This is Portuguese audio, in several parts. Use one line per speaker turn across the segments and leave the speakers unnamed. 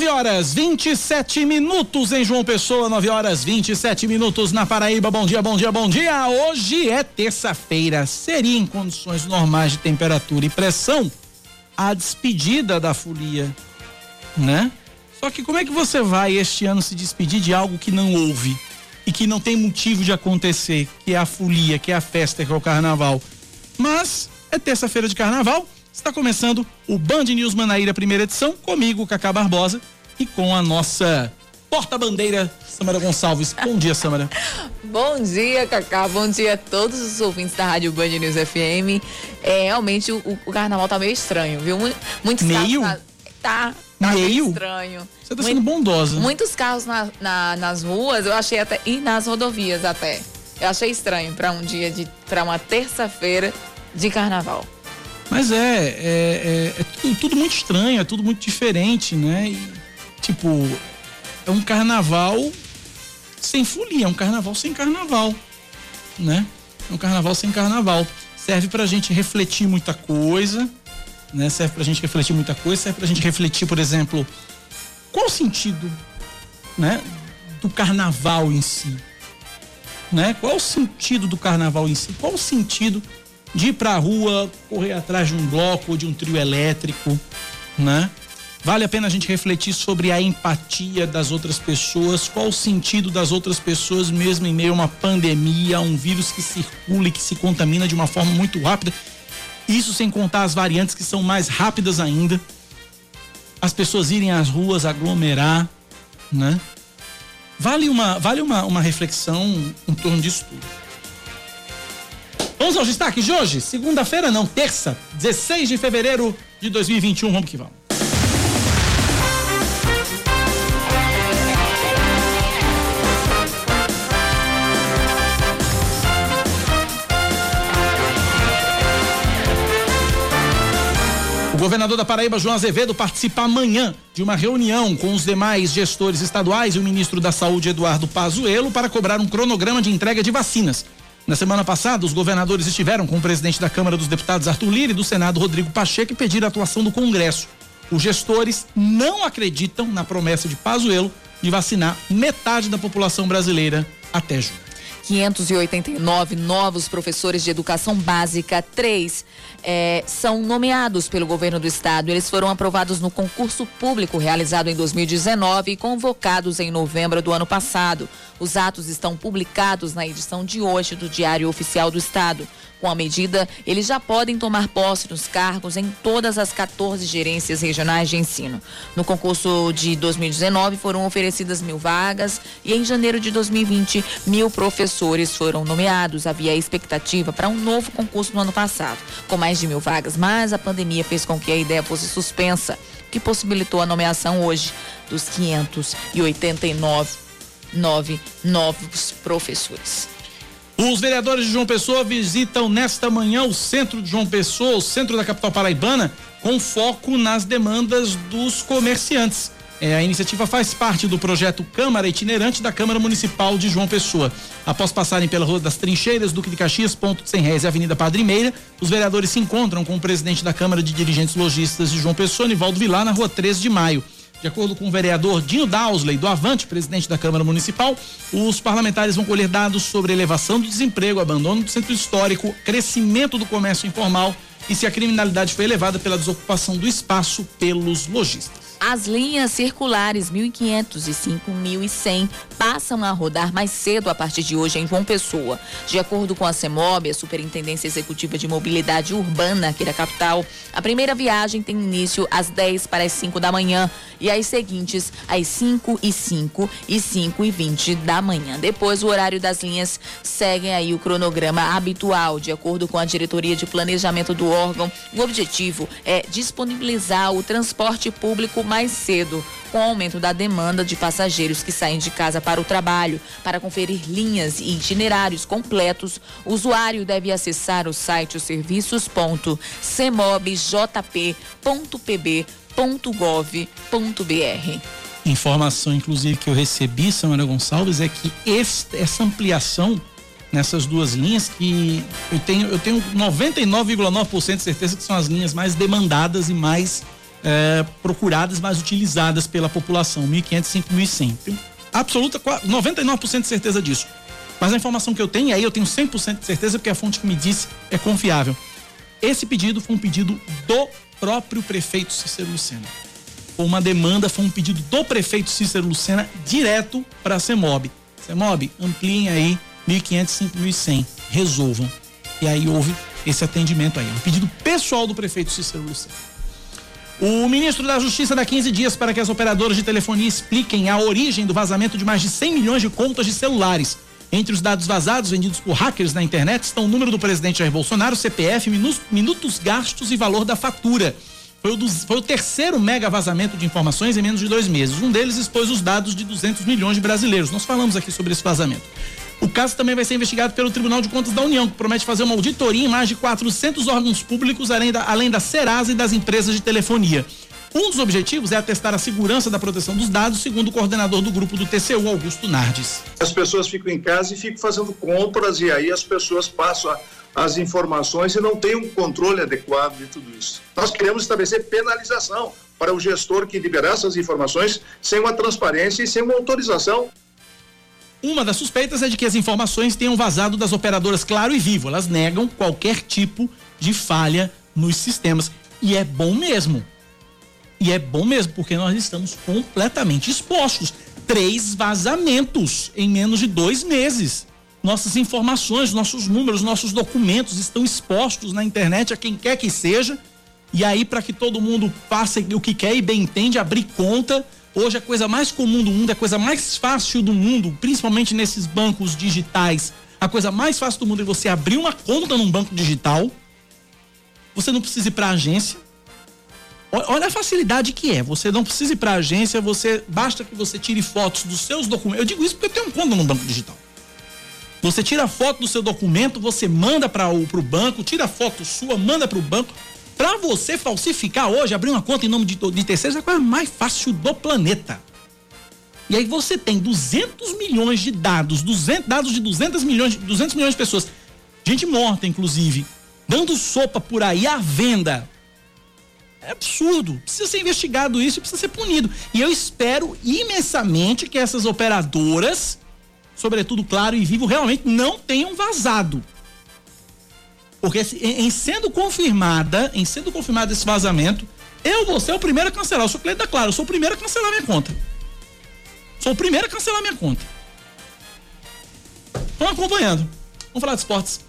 9 horas 27 minutos em João Pessoa, 9 horas 27 minutos na Paraíba. Bom dia, bom dia, bom dia. Hoje é terça-feira. Seria em condições normais de temperatura e pressão a despedida da folia, né? Só que como é que você vai este ano se despedir de algo que não houve e que não tem motivo de acontecer, que é a folia, que é a festa, que é o carnaval? Mas é terça-feira de carnaval Está começando o Band News Manaíra, primeira edição, comigo, Cacá Barbosa, e com a nossa porta-bandeira, Samara Gonçalves. Bom dia, Samara.
Bom dia, Cacá. Bom dia a todos os ouvintes da Rádio Band News FM. É, realmente, o, o carnaval tá meio estranho, viu?
Muitos meio?
carros... Tá, tá meio estranho.
Você tá sendo bondosa.
Muitos carros na, na, nas ruas, eu achei até... E nas rodovias até. Eu achei estranho para um dia de... para uma terça-feira de carnaval.
Mas é, é, é, é tudo, tudo, muito estranho, é tudo muito diferente, né? E, tipo, é um carnaval sem folia, é um carnaval sem carnaval, né? É um carnaval sem carnaval. Serve pra gente refletir muita coisa, né? Serve pra gente refletir muita coisa, serve pra gente refletir, por exemplo, qual o sentido, né? Do carnaval em si, né? Qual o sentido do carnaval em si? Qual o sentido de ir para a rua, correr atrás de um bloco ou de um trio elétrico, né? Vale a pena a gente refletir sobre a empatia das outras pessoas, qual o sentido das outras pessoas, mesmo em meio a uma pandemia, um vírus que circula e que se contamina de uma forma muito rápida. Isso sem contar as variantes que são mais rápidas ainda. As pessoas irem às ruas aglomerar, né? Vale uma, vale uma, uma reflexão em torno disso tudo. Vamos aos destaques de hoje? Segunda-feira, não, terça, 16 de fevereiro de 2021. Vamos que vamos. O governador da Paraíba, João Azevedo, participa amanhã de uma reunião com os demais gestores estaduais e o ministro da Saúde, Eduardo Pazuello, para cobrar um cronograma de entrega de vacinas. Na semana passada, os governadores estiveram com o presidente da Câmara dos Deputados, Arthur Lira, e do Senado, Rodrigo Pacheco, e pediram a atuação do Congresso. Os gestores não acreditam na promessa de Pazuello de vacinar metade da população brasileira até junho.
589 novos professores de educação básica, três é, são nomeados pelo governo do estado. Eles foram aprovados no concurso público realizado em 2019 e convocados em novembro do ano passado. Os atos estão publicados na edição de hoje do Diário Oficial do Estado. Com a medida, eles já podem tomar posse nos cargos em todas as 14 gerências regionais de ensino. No concurso de 2019 foram oferecidas mil vagas e em janeiro de 2020 mil professores foram nomeados. Havia expectativa para um novo concurso no ano passado, com mais de mil vagas, mas a pandemia fez com que a ideia fosse suspensa, que possibilitou a nomeação hoje dos 589 nove novos professores.
Os vereadores de João Pessoa visitam nesta manhã o centro de João Pessoa, o centro da capital paraibana, com foco nas demandas dos comerciantes. É, a iniciativa faz parte do projeto Câmara Itinerante da Câmara Municipal de João Pessoa. Após passarem pela Rua das Trincheiras, Duque de Caxias, Ponto de Sem Réis e Avenida Padre Meira, os vereadores se encontram com o presidente da Câmara de Dirigentes Logistas de João Pessoa, Nivaldo Vilar, na Rua 13 de Maio. De acordo com o vereador Dinho Dausley, do Avante, presidente da Câmara Municipal, os parlamentares vão colher dados sobre elevação do desemprego, abandono do centro histórico, crescimento do comércio informal e se a criminalidade foi elevada pela desocupação do espaço pelos lojistas.
As linhas circulares 1500 e 5100 passam a rodar mais cedo a partir de hoje em João Pessoa. De acordo com a CEMOB, a Superintendência Executiva de Mobilidade Urbana aqui da capital, a primeira viagem tem início às 10 para as 5 da manhã e as seguintes às 5 e 5 e 5 e 20 da manhã. Depois, o horário das linhas seguem aí o cronograma habitual, de acordo com a diretoria de planejamento do órgão. O objetivo é disponibilizar o transporte público mais cedo, com o aumento da demanda de passageiros que saem de casa para o trabalho. Para conferir linhas e itinerários completos, o usuário deve acessar o site serviços.cemobjp.pb.gov.br.
Informação, inclusive, que eu recebi, Samara Gonçalves, é que essa ampliação nessas duas linhas que eu tenho eu tenho 99,9% de certeza que são as linhas mais demandadas e mais é, procuradas, mais utilizadas pela população, 1.500, 5.100. Tenho absoluta, 99% de certeza disso. Mas a informação que eu tenho, aí eu tenho 100% de certeza, porque a fonte que me disse é confiável. Esse pedido foi um pedido do próprio prefeito Cícero Lucena. Foi uma demanda, foi um pedido do prefeito Cícero Lucena direto para a CEMOB. CEMOB, ampliem aí 1.500, 5.100, resolvam. E aí houve esse atendimento aí. Um pedido pessoal do prefeito Cícero Lucena. O ministro da Justiça dá 15 dias para que as operadoras de telefonia expliquem a origem do vazamento de mais de 100 milhões de contas de celulares. Entre os dados vazados vendidos por hackers na internet estão o número do presidente Jair Bolsonaro, CPF, minutos gastos e valor da fatura. Foi o, foi o, terceiro mega vazamento de informações em menos de dois meses. Um deles expôs os dados de 200 milhões de brasileiros. Nós falamos aqui sobre esse vazamento. O caso também vai ser investigado pelo Tribunal de Contas da União, que promete fazer uma auditoria em mais de 400 órgãos públicos, além da, além da Serasa e das empresas de telefonia. Um dos objetivos é atestar a segurança da proteção dos dados, segundo o coordenador do grupo do TCU, Augusto Nardes.
As pessoas ficam em casa e ficam fazendo compras e aí as pessoas passam as informações e não têm um controle adequado de tudo isso. Nós queremos estabelecer penalização para o gestor que liberar essas informações sem uma transparência e sem uma autorização
uma das suspeitas é de que as informações tenham vazado das operadoras Claro e Vivo. Elas negam qualquer tipo de falha nos sistemas. E é bom mesmo. E é bom mesmo, porque nós estamos completamente expostos. Três vazamentos em menos de dois meses. Nossas informações, nossos números, nossos documentos estão expostos na internet a quem quer que seja. E aí, para que todo mundo faça o que quer e bem entende, abrir conta Hoje a coisa mais comum do mundo, a coisa mais fácil do mundo, principalmente nesses bancos digitais, a coisa mais fácil do mundo é você abrir uma conta num banco digital. Você não precisa ir para a agência. Olha a facilidade que é. Você não precisa ir para a agência, você basta que você tire fotos dos seus documentos. Eu digo isso porque eu tenho um conta num banco digital. Você tira foto do seu documento, você manda para o banco, tira foto sua, manda para o banco. Para você falsificar hoje, abrir uma conta em nome de, de terceiros é a coisa mais fácil do planeta. E aí você tem 200 milhões de dados, 200 dados de 200 milhões, 200 milhões de pessoas, gente morta inclusive, dando sopa por aí à venda. É absurdo. Precisa ser investigado isso precisa ser punido. E eu espero imensamente que essas operadoras, sobretudo Claro e Vivo, realmente não tenham vazado. Porque em sendo confirmada, em sendo confirmado esse vazamento, eu vou ser o primeiro a cancelar. Eu sou cliente da Claro, eu sou o primeiro a cancelar minha conta. Sou o primeiro a cancelar minha conta. Estão acompanhando. Vamos falar de esportes.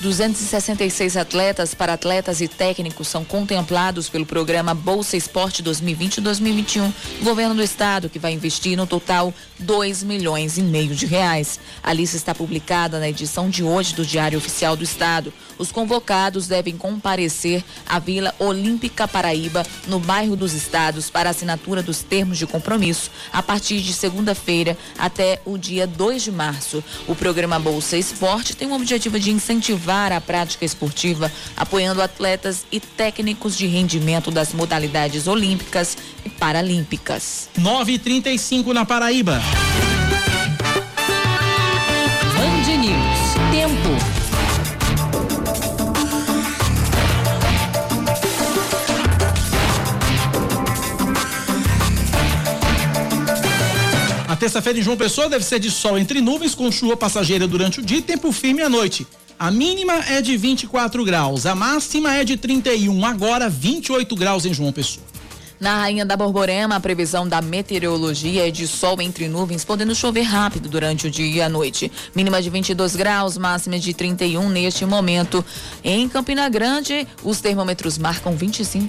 266 atletas, para atletas e técnicos são contemplados pelo programa Bolsa Esporte 2020-2021 do governo do estado, que vai investir no total 2 milhões e meio de reais. A lista está publicada na edição de hoje do Diário Oficial do Estado. Os convocados devem comparecer à Vila Olímpica Paraíba, no bairro dos Estados, para assinatura dos termos de compromisso a partir de segunda-feira até o dia 2 de março. O programa Bolsa Esporte tem o objetivo de incentivar a prática esportiva, apoiando atletas e técnicos de rendimento das modalidades olímpicas e paralímpicas.
9:35 na Paraíba. Terça-feira em João Pessoa deve ser de sol entre nuvens, com chuva passageira durante o dia e tempo firme à noite. A mínima é de 24 graus, a máxima é de 31, agora 28 graus em João Pessoa.
Na Rainha da Borborema, a previsão da meteorologia é de sol entre nuvens, podendo chover rápido durante o dia e a noite. Mínima de 22 graus, máxima de 31 neste momento. Em Campina Grande, os termômetros marcam 25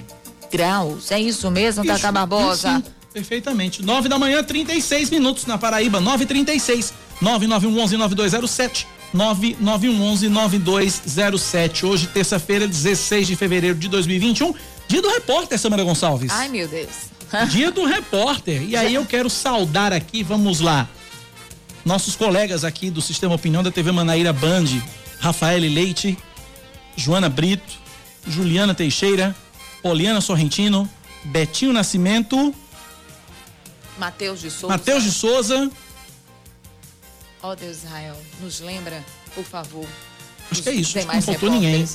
graus. É isso mesmo, Tata Barbosa? Isso.
Perfeitamente. 9 da manhã, 36 minutos na Paraíba, 9h36. 9911-9207. 9911-9207. Hoje, terça-feira, 16 de fevereiro de 2021. Dia do repórter, Samara Gonçalves.
Ai, meu Deus.
Dia do repórter. E aí eu quero saudar aqui, vamos lá. Nossos colegas aqui do Sistema Opinião da TV Manaíra Band, Rafael Leite, Joana Brito, Juliana Teixeira, Poliana Sorrentino, Betinho Nascimento
Mateus de Souza.
Mateus de Souza.
Ó oh, Deus Israel, nos lembra, por favor.
Acho que é isso, não faltou ninguém.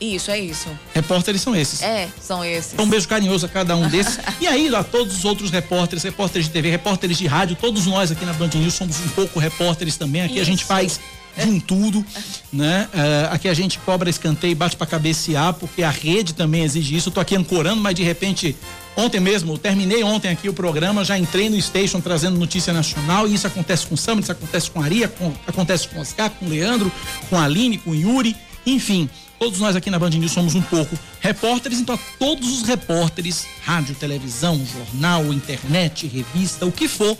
Isso, é isso.
Repórteres são esses.
É, são esses.
Então, um beijo carinhoso a cada um desses. e aí, a todos os outros repórteres, repórteres de TV, repórteres de rádio, todos nós aqui na Band News somos um pouco repórteres também. Aqui isso. a gente faz de um tudo, né? Uh, aqui a gente cobra escanteio, bate para cabecear, porque a rede também exige isso. Eu tô aqui ancorando, mas de repente, ontem mesmo, terminei ontem aqui o programa, já entrei no station trazendo notícia nacional, e isso acontece com o Sam, isso acontece com a Aria, com, acontece com o Oscar, com o Leandro, com a Aline, com o Yuri, enfim. Todos nós aqui na Band News somos um pouco repórteres, então a todos os repórteres, rádio, televisão, jornal, internet, revista, o que for,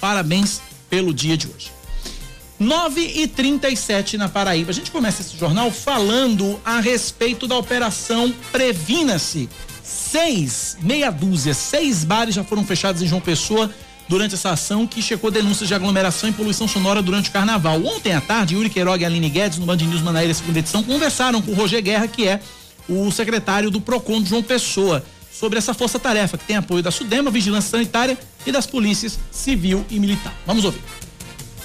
parabéns pelo dia de hoje. 9 e 37 na Paraíba. A gente começa esse jornal falando a respeito da operação Previna-se. Seis, meia dúzia, seis bares já foram fechados em João Pessoa durante essa ação que checou denúncias de aglomeração e poluição sonora durante o carnaval. Ontem à tarde, Yuri Queiroga e Aline Guedes, no Band News Manaíra, segunda edição, conversaram com o Roger Guerra, que é o secretário do PROCON de João Pessoa, sobre essa força-tarefa que tem apoio da SUDEMA, Vigilância Sanitária e das polícias civil e militar. Vamos ouvir.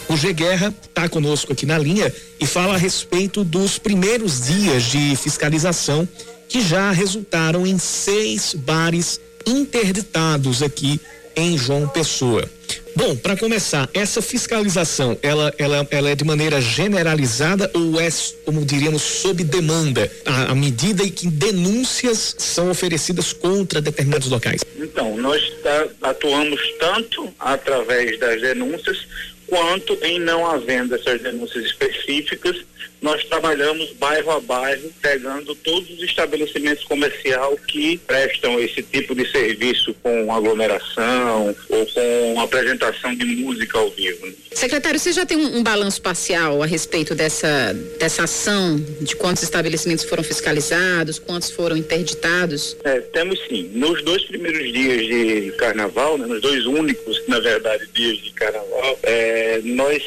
O G Guerra está conosco aqui na linha e fala a respeito dos primeiros dias de fiscalização que já resultaram em seis bares interditados aqui em João Pessoa. Bom, para começar, essa fiscalização, ela, ela, ela é de maneira generalizada ou é, como diríamos, sob demanda, à, à medida em que denúncias são oferecidas contra determinados locais?
Então, nós tá, atuamos tanto através das denúncias quanto em não havendo essas denúncias específicas, nós trabalhamos bairro a bairro, pegando todos os estabelecimentos comerciais que prestam esse tipo de serviço com aglomeração ou com apresentação de música ao vivo.
Secretário, você já tem um, um balanço parcial a respeito dessa, dessa ação, de quantos estabelecimentos foram fiscalizados, quantos foram interditados?
É, temos sim. Nos dois primeiros dias de carnaval, né, nos dois únicos, na verdade, dias de carnaval, é, é, nós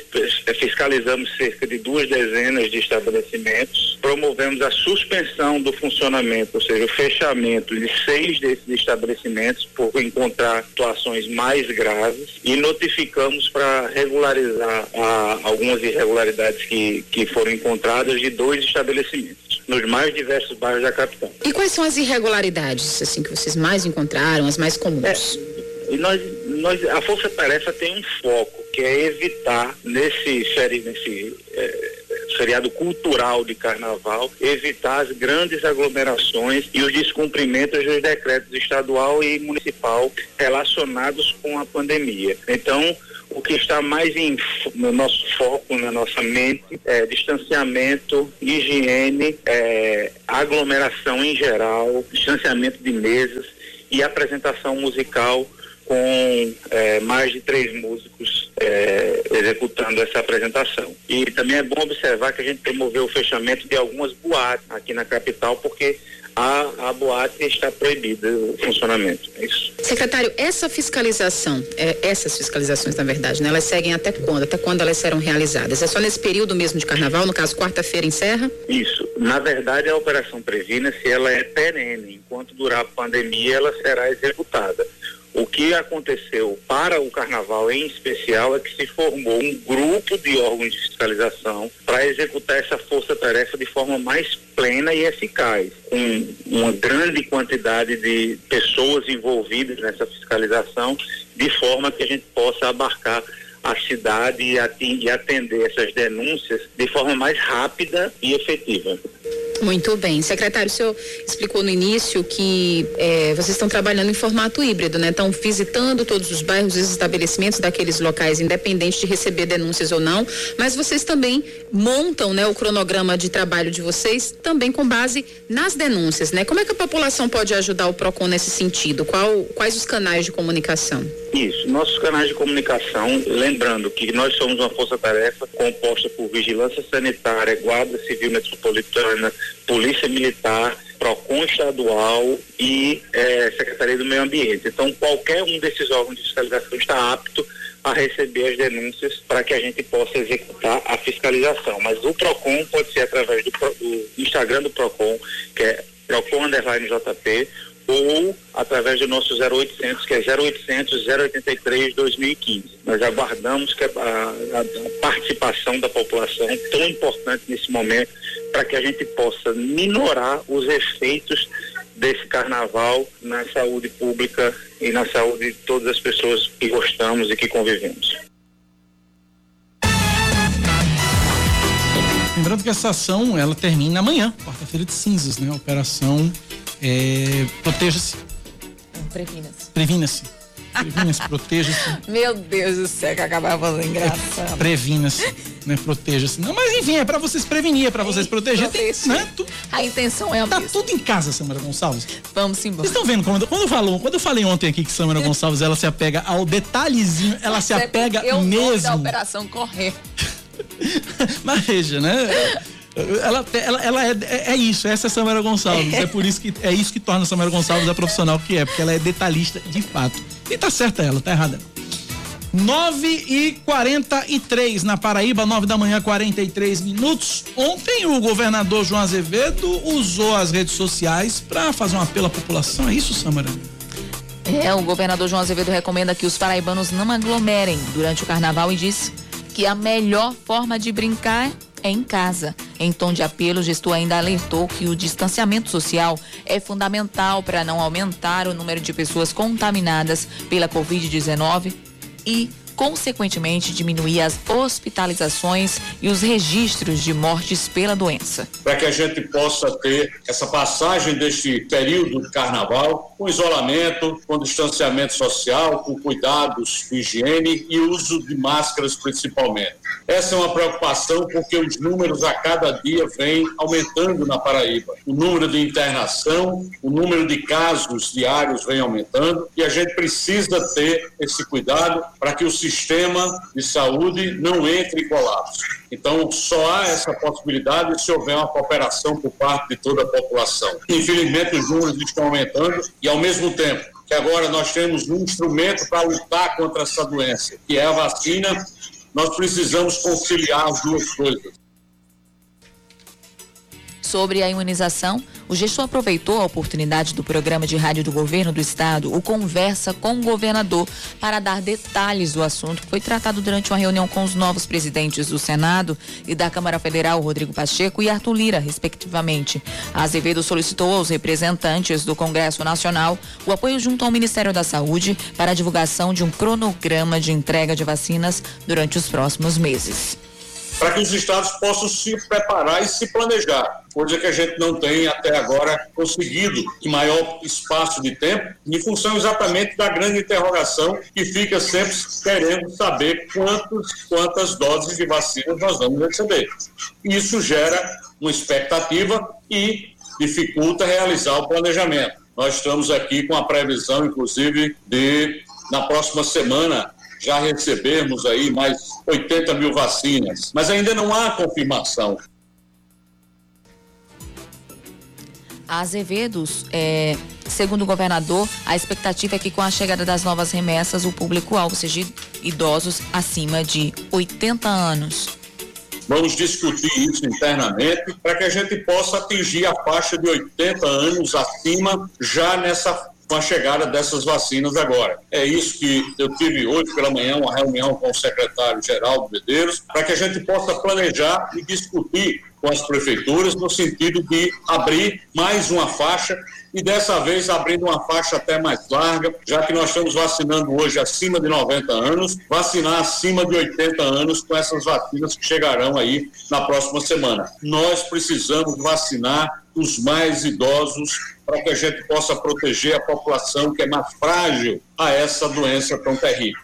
fiscalizamos cerca de duas dezenas de estabelecimentos, promovemos a suspensão do funcionamento, ou seja, o fechamento de seis desses estabelecimentos por encontrar situações mais graves e notificamos para regularizar a, algumas irregularidades que, que foram encontradas de dois estabelecimentos nos mais diversos bairros da capital.
E quais são as irregularidades assim que vocês mais encontraram, as mais comuns?
É, e nós, nós, a Força Tarefa tem um foco que é evitar nesse, nesse é, feriado cultural de carnaval, evitar as grandes aglomerações e os descumprimentos dos decretos estadual e municipal relacionados com a pandemia. Então, o que está mais em, no nosso foco, na nossa mente, é distanciamento, higiene, é, aglomeração em geral, distanciamento de mesas e apresentação musical com é, mais de três músicos é, executando essa apresentação. E também é bom observar que a gente promoveu o fechamento de algumas boates aqui na capital, porque a, a boate está proibida o funcionamento. É isso.
Secretário, essa fiscalização, é, essas fiscalizações, na verdade, né, elas seguem até quando? Até quando elas serão realizadas? É só nesse período mesmo de carnaval, no caso, quarta-feira encerra?
Isso. Na verdade, a Operação Previna, se ela é perene, enquanto durar a pandemia, ela será executada. O que aconteceu para o carnaval em especial é que se formou um grupo de órgãos de fiscalização para executar essa força-tarefa de forma mais plena e eficaz, com uma grande quantidade de pessoas envolvidas nessa fiscalização, de forma que a gente possa abarcar a cidade e atender essas denúncias de forma mais rápida e efetiva.
Muito bem. Secretário, o senhor explicou no início que é, vocês estão trabalhando em formato híbrido, né? Estão visitando todos os bairros e os estabelecimentos daqueles locais, independente de receber denúncias ou não, mas vocês também montam né, o cronograma de trabalho de vocês também com base nas denúncias, né? Como é que a população pode ajudar o PROCON nesse sentido? Qual, quais os canais de comunicação?
Isso, nossos canais de comunicação, lembrando que nós somos uma força-tarefa composta por Vigilância Sanitária, Guarda Civil Metropolitana, Polícia Militar, PROCON estadual e eh, Secretaria do Meio Ambiente. Então, qualquer um desses órgãos de fiscalização está apto a receber as denúncias para que a gente possa executar a fiscalização. Mas o PROCON pode ser através do, do Instagram do PROCON, que é PROCON Underline JP, ou através do nosso 0800, que é 0800 083 2015. Nós aguardamos que a, a, a participação da população é tão importante nesse momento para que a gente possa minorar os efeitos desse carnaval na saúde pública e na saúde de todas as pessoas que gostamos e que convivemos.
Lembrando que essa ação ela termina amanhã, quarta-feira de cinzas, né? Operação é, Proteja-se.
Previna-se.
Previna-se. Previna-se, proteja-se.
Meu Deus do céu, que acabava falando engraçado.
Previna-se, né? Proteja-se. Não, mas enfim, é pra vocês prevenir, é pra vocês proteger. Tem, né? tu,
a intenção é a
tá
mesma.
tudo em casa, Samara Gonçalves.
Vamos embora.
Vocês estão vendo quando, quando, eu falo, quando eu falei ontem aqui que Samara Gonçalves ela se apega ao detalhezinho, ela se
É
apega
porque o nome
mesmo.
da operação correr.
Mas veja, né? Ela, ela, ela é, é, é isso, essa é a Samara Gonçalves. É por isso que é isso que torna a Samara Gonçalves a profissional que é, porque ela é detalhista de fato. E tá certa ela, tá errada. 9 e 43 na Paraíba, 9 da manhã, 43 minutos. Ontem o governador João Azevedo usou as redes sociais para fazer um apelo à população. É isso, Samara?
É, o governador João Azevedo recomenda que os paraibanos não aglomerem durante o carnaval e diz que a melhor forma de brincar é em casa. Em tom de apelo, o gestor ainda alertou que o distanciamento social é fundamental para não aumentar o número de pessoas contaminadas pela Covid-19 e, consequentemente, diminuir as hospitalizações e os registros de mortes pela doença.
Para que a gente possa ter essa passagem deste período de carnaval com isolamento, com distanciamento social, com cuidados com higiene e uso de máscaras principalmente. Essa é uma preocupação porque os números a cada dia vêm aumentando na Paraíba. O número de internação, o número de casos diários vem aumentando e a gente precisa ter esse cuidado para que o sistema de saúde não entre em colapso. Então, só há essa possibilidade se houver uma cooperação por parte de toda a população. Infelizmente, os números estão aumentando e, ao mesmo tempo, que agora nós temos um instrumento para lutar contra essa doença, que é a vacina, nós precisamos conciliar as duas coisas.
Sobre a imunização, o gestor aproveitou a oportunidade do programa de rádio do governo do estado, o Conversa com o Governador, para dar detalhes do assunto que foi tratado durante uma reunião com os novos presidentes do Senado e da Câmara Federal, Rodrigo Pacheco e Arthur Lira, respectivamente. A Azevedo solicitou aos representantes do Congresso Nacional o apoio junto ao Ministério da Saúde para a divulgação de um cronograma de entrega de vacinas durante os próximos meses
para que os estados possam se preparar e se planejar, coisa que a gente não tem até agora conseguido em maior espaço de tempo, em função exatamente da grande interrogação que fica sempre querendo saber quantos, quantas doses de vacinas nós vamos receber. Isso gera uma expectativa e dificulta realizar o planejamento. Nós estamos aqui com a previsão, inclusive, de, na próxima semana, já recebemos aí mais 80 mil vacinas, mas ainda não há confirmação.
A Azevedos, é, segundo o governador, a expectativa é que com a chegada das novas remessas, o público-alvo seja idosos acima de 80 anos.
Vamos discutir isso internamente para que a gente possa atingir a faixa de 80 anos acima já nessa com a chegada dessas vacinas agora. É isso que eu tive hoje pela manhã uma reunião com o secretário Geraldo Medeiros para que a gente possa planejar e discutir com as prefeituras no sentido de abrir mais uma faixa e dessa vez abrindo uma faixa até mais larga, já que nós estamos vacinando hoje acima de 90 anos, vacinar acima de 80 anos com essas vacinas que chegarão aí na próxima semana. Nós precisamos vacinar os mais idosos para que a gente possa proteger a população que é mais frágil a essa doença tão terrível.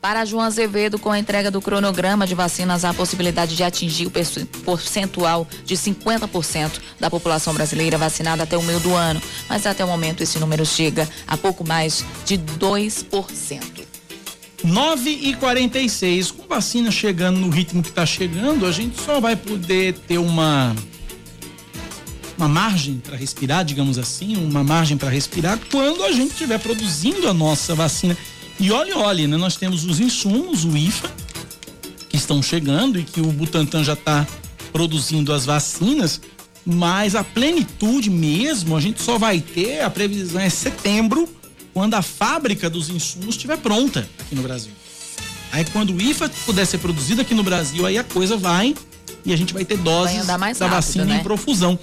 Para João Azevedo, com a entrega do cronograma de vacinas, há a possibilidade de atingir o percentual de 50% da população brasileira vacinada até o meio do ano. Mas até o momento esse número chega a pouco mais de 2%.
9 e 46 Com vacina chegando no ritmo que está chegando, a gente só vai poder ter uma uma margem para respirar, digamos assim, uma margem para respirar quando a gente estiver produzindo a nossa vacina. E olhe, olhe, né? Nós temos os insumos, o IFA, que estão chegando e que o Butantan já está produzindo as vacinas. Mas a plenitude mesmo, a gente só vai ter, a previsão é setembro, quando a fábrica dos insumos estiver pronta aqui no Brasil. Aí quando o IFA puder ser produzido aqui no Brasil, aí a coisa vai e a gente vai ter doses
vai
da
rápido,
vacina
né?
em profusão.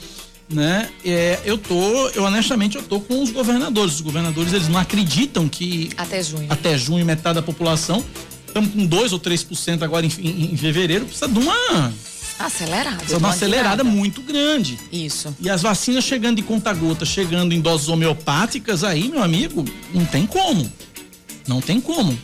Né? É, eu tô, eu honestamente, eu tô com os governadores. Os governadores, eles não acreditam que
Até junho.
até junho metade da população, estamos com 2 ou 3% agora em, em, em fevereiro, precisa de uma, precisa de uma acelerada muito grande.
Isso.
E as vacinas chegando de conta-gota, chegando em doses homeopáticas, aí, meu amigo, não tem como. Não tem como.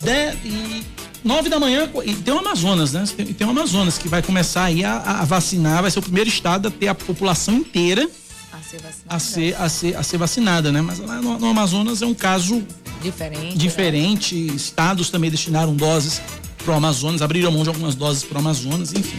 De, e nove da manhã, e tem o Amazonas, né? Tem, tem o Amazonas que vai começar aí a, a vacinar, vai ser o primeiro estado a ter a população inteira
A ser vacinado.
a ser, a ser, a ser vacinada, né? Mas lá no, no Amazonas é um caso
Diferente. né?
diferente. Estados também destinaram doses pro Amazonas, abriram mão de algumas doses pro Amazonas, enfim.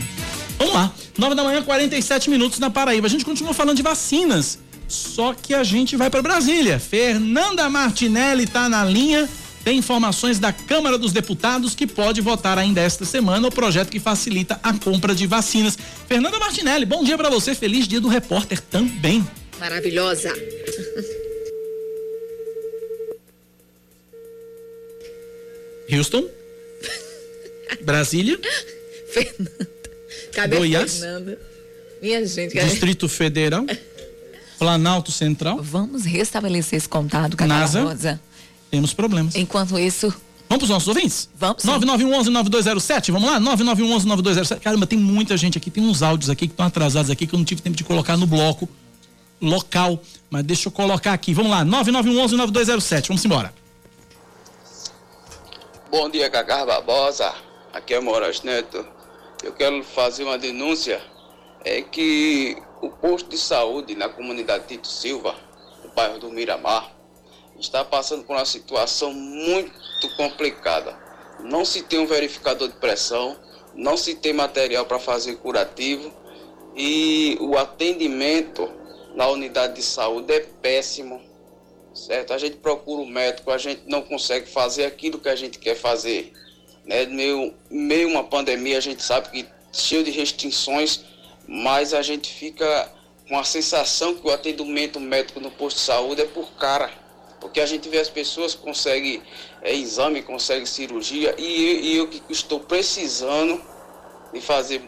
Vamos lá. 9 da manhã, 47 minutos na Paraíba. A gente continua falando de vacinas. Só que a gente vai para Brasília. Fernanda Martinelli tá na linha. Tem informações da Câmara dos Deputados que pode votar ainda esta semana o projeto que facilita a compra de vacinas. Fernanda Martinelli, bom dia para você. Feliz dia do repórter também.
Maravilhosa.
Houston. Brasília.
Fernanda. Cadê
Goiás?
Fernanda? Minha gente, cadê?
Distrito Federal. Planalto Central.
Vamos restabelecer esse contato, Cacau
NASA.
Rosa.
Temos problemas.
Enquanto isso,
Vamos pros nossos ouvintes?
Vamos sim.
9911-9207, vamos lá? 9911-9207. Caramba, tem muita gente aqui, tem uns áudios aqui que estão atrasados aqui que eu não tive tempo de colocar no bloco local, mas deixa eu colocar aqui. Vamos lá, 9911-9207, vamos embora.
Bom dia, Cacá Barbosa. Aqui é Moraes Neto. Eu quero fazer uma denúncia. É que o posto de saúde na comunidade Tito Silva, no bairro do Miramar, está passando por uma situação muito complicada. Não se tem um verificador de pressão, não se tem material para fazer curativo e o atendimento na unidade de saúde é péssimo certo? A gente procura o médico, a gente não consegue fazer aquilo que a gente quer fazer. Né? Meio, meio uma pandemia, a gente sabe que cheio de restrições, mas a gente fica com a sensação que o atendimento médico no posto de saúde é por cara. Porque a gente vê as pessoas conseguem é, exame, conseguem cirurgia, e, e eu que estou precisando de fazer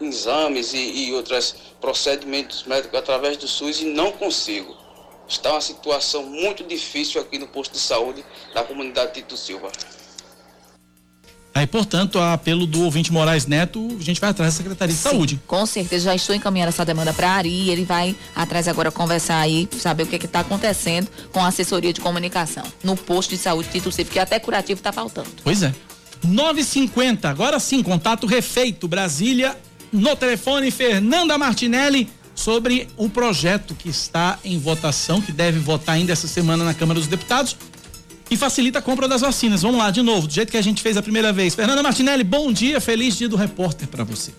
exames e, e outros procedimentos médicos através do SUS e não consigo. Está uma situação muito difícil aqui no posto de saúde da comunidade Tito Silva.
Aí, portanto, a apelo do ouvinte Moraes Neto, a gente vai atrás da Secretaria de Saúde.
com certeza, já estou encaminhando essa demanda para Ari. Ele vai atrás agora conversar aí, saber o que está acontecendo com a assessoria de comunicação no posto de saúde Tito Silva, porque até curativo está faltando.
Pois é. 950, agora sim, contato refeito, Brasília, no telefone, Fernanda Martinelli, sobre o projeto que está em votação, que deve votar ainda essa semana na Câmara dos Deputados, e facilita a compra das vacinas. Vamos lá, de novo, do jeito que a gente fez a primeira vez. Fernanda Martinelli, bom dia, feliz dia do repórter para você.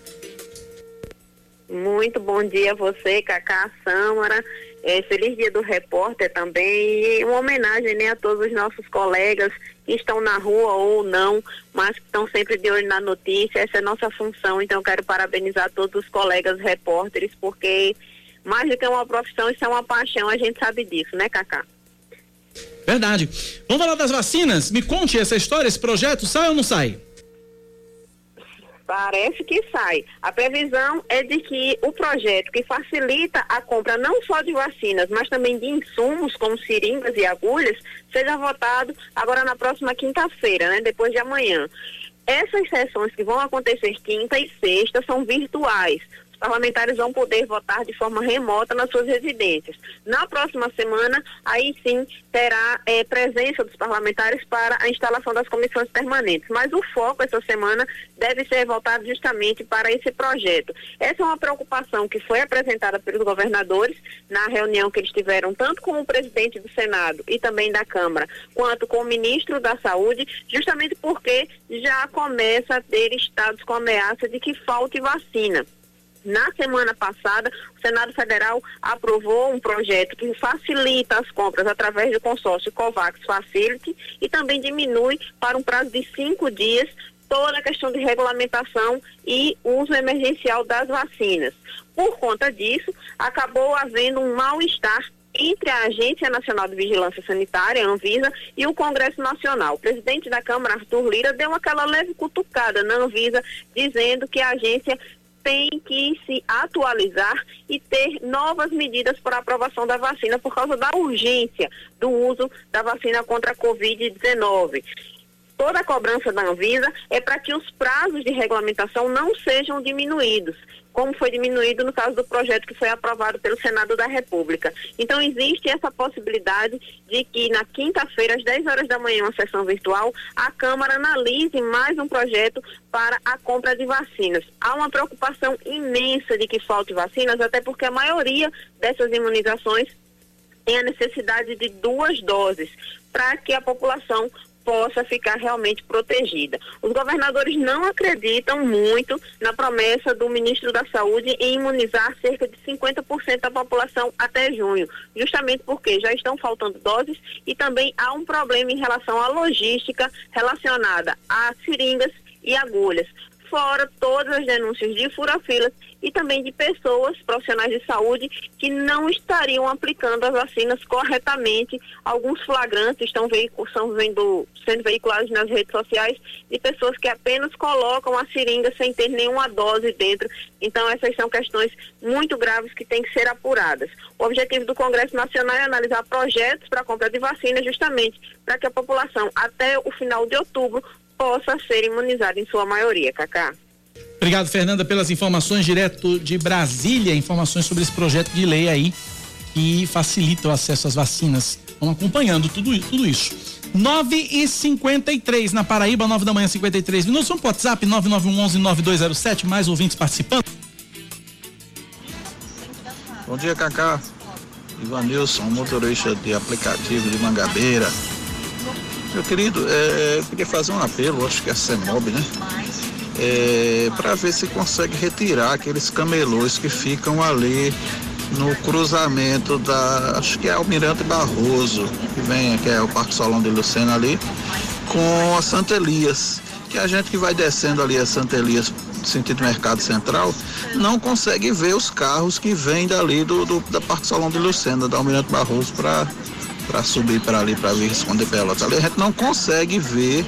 Muito bom dia a você, Cacá Sâmara. É, feliz dia do repórter também. E uma homenagem né, a todos os nossos colegas que estão na rua ou não, mas que estão sempre de olho na notícia. Essa é a nossa função. Então, quero parabenizar todos os colegas repórteres, porque mais do que uma profissão, isso é uma paixão. A gente sabe disso, né, Cacá?
Verdade. Vamos falar das vacinas? Me conte essa história, esse projeto, sai ou não sai?
Parece que sai. A previsão é de que o projeto que facilita a compra não só de vacinas, mas também de insumos como seringas e agulhas, seja votado agora na próxima quinta-feira, né? Depois de amanhã. Essas sessões que vão acontecer quinta e sexta são virtuais. Parlamentares vão poder votar de forma remota nas suas residências. Na próxima semana, aí sim terá eh, presença dos parlamentares para a instalação das comissões permanentes. Mas o foco essa semana deve ser voltado justamente para esse projeto. Essa é uma preocupação que foi apresentada pelos governadores na reunião que eles tiveram tanto com o presidente do Senado e também da Câmara, quanto com o ministro da Saúde, justamente porque já começa a ter estados com ameaça de que falte vacina. Na semana passada, o Senado Federal aprovou um projeto que facilita as compras através do consórcio COVAX Facility e também diminui para um prazo de cinco dias toda a questão de regulamentação e uso emergencial das vacinas. Por conta disso, acabou havendo um mal-estar entre a Agência Nacional de Vigilância Sanitária, a Anvisa, e o Congresso Nacional. O presidente da Câmara, Arthur Lira, deu aquela leve cutucada na Anvisa, dizendo que a agência tem que se atualizar e ter novas medidas para aprovação da vacina por causa da urgência do uso da vacina contra a Covid-19 toda a cobrança da Anvisa é para que os prazos de regulamentação não sejam diminuídos, como foi diminuído no caso do projeto que foi aprovado pelo Senado da República. Então, existe essa possibilidade de que na quinta-feira, às 10 horas da manhã, uma sessão virtual, a Câmara analise mais um projeto para a compra de vacinas. Há uma preocupação imensa de que falte vacinas, até porque a maioria dessas imunizações tem a necessidade de duas doses para que a população possa ficar realmente protegida. Os governadores não acreditam muito na promessa do ministro da Saúde em imunizar cerca de 50% da população até junho, justamente porque já estão faltando doses e também há um problema em relação à logística relacionada a seringas e agulhas fora todas as denúncias de furafilas e também de pessoas, profissionais de saúde, que não estariam aplicando as vacinas corretamente. Alguns flagrantes estão são vendo, sendo veiculados nas redes sociais de pessoas que apenas colocam a seringa sem ter nenhuma dose dentro. Então, essas são questões muito graves que têm que ser apuradas. O objetivo do Congresso Nacional é analisar projetos para compra de vacinas, justamente para que a população, até o final de outubro, possa ser imunizada em sua maioria, Cacá.
Obrigado, Fernanda, pelas informações direto de Brasília, informações sobre esse projeto de lei aí que facilita o acesso às vacinas. Vamos acompanhando tudo, tudo isso. 9 e 53 na Paraíba, 9 da manhã, 53 minutos. Pro WhatsApp 9911-9207, mais ouvintes participando.
Bom dia, Cacá. Ivanilson, motorista de aplicativo de Mangabeira. Meu querido, é, eu queria fazer um apelo, acho que é a CEMOB, né? É, para ver se consegue retirar aqueles camelôs que ficam ali no cruzamento da, acho que é Almirante Barroso, que vem, que é o Parque Solão de Lucena ali, com a Santa Elias, que a gente que vai descendo ali a Santa Elias sentido mercado central, não consegue ver os carros que vêm dali do, do da Parque Solão de Lucena, da Almirante Barroso para para subir para ali para vir esconder pelotas. Ali a gente não consegue ver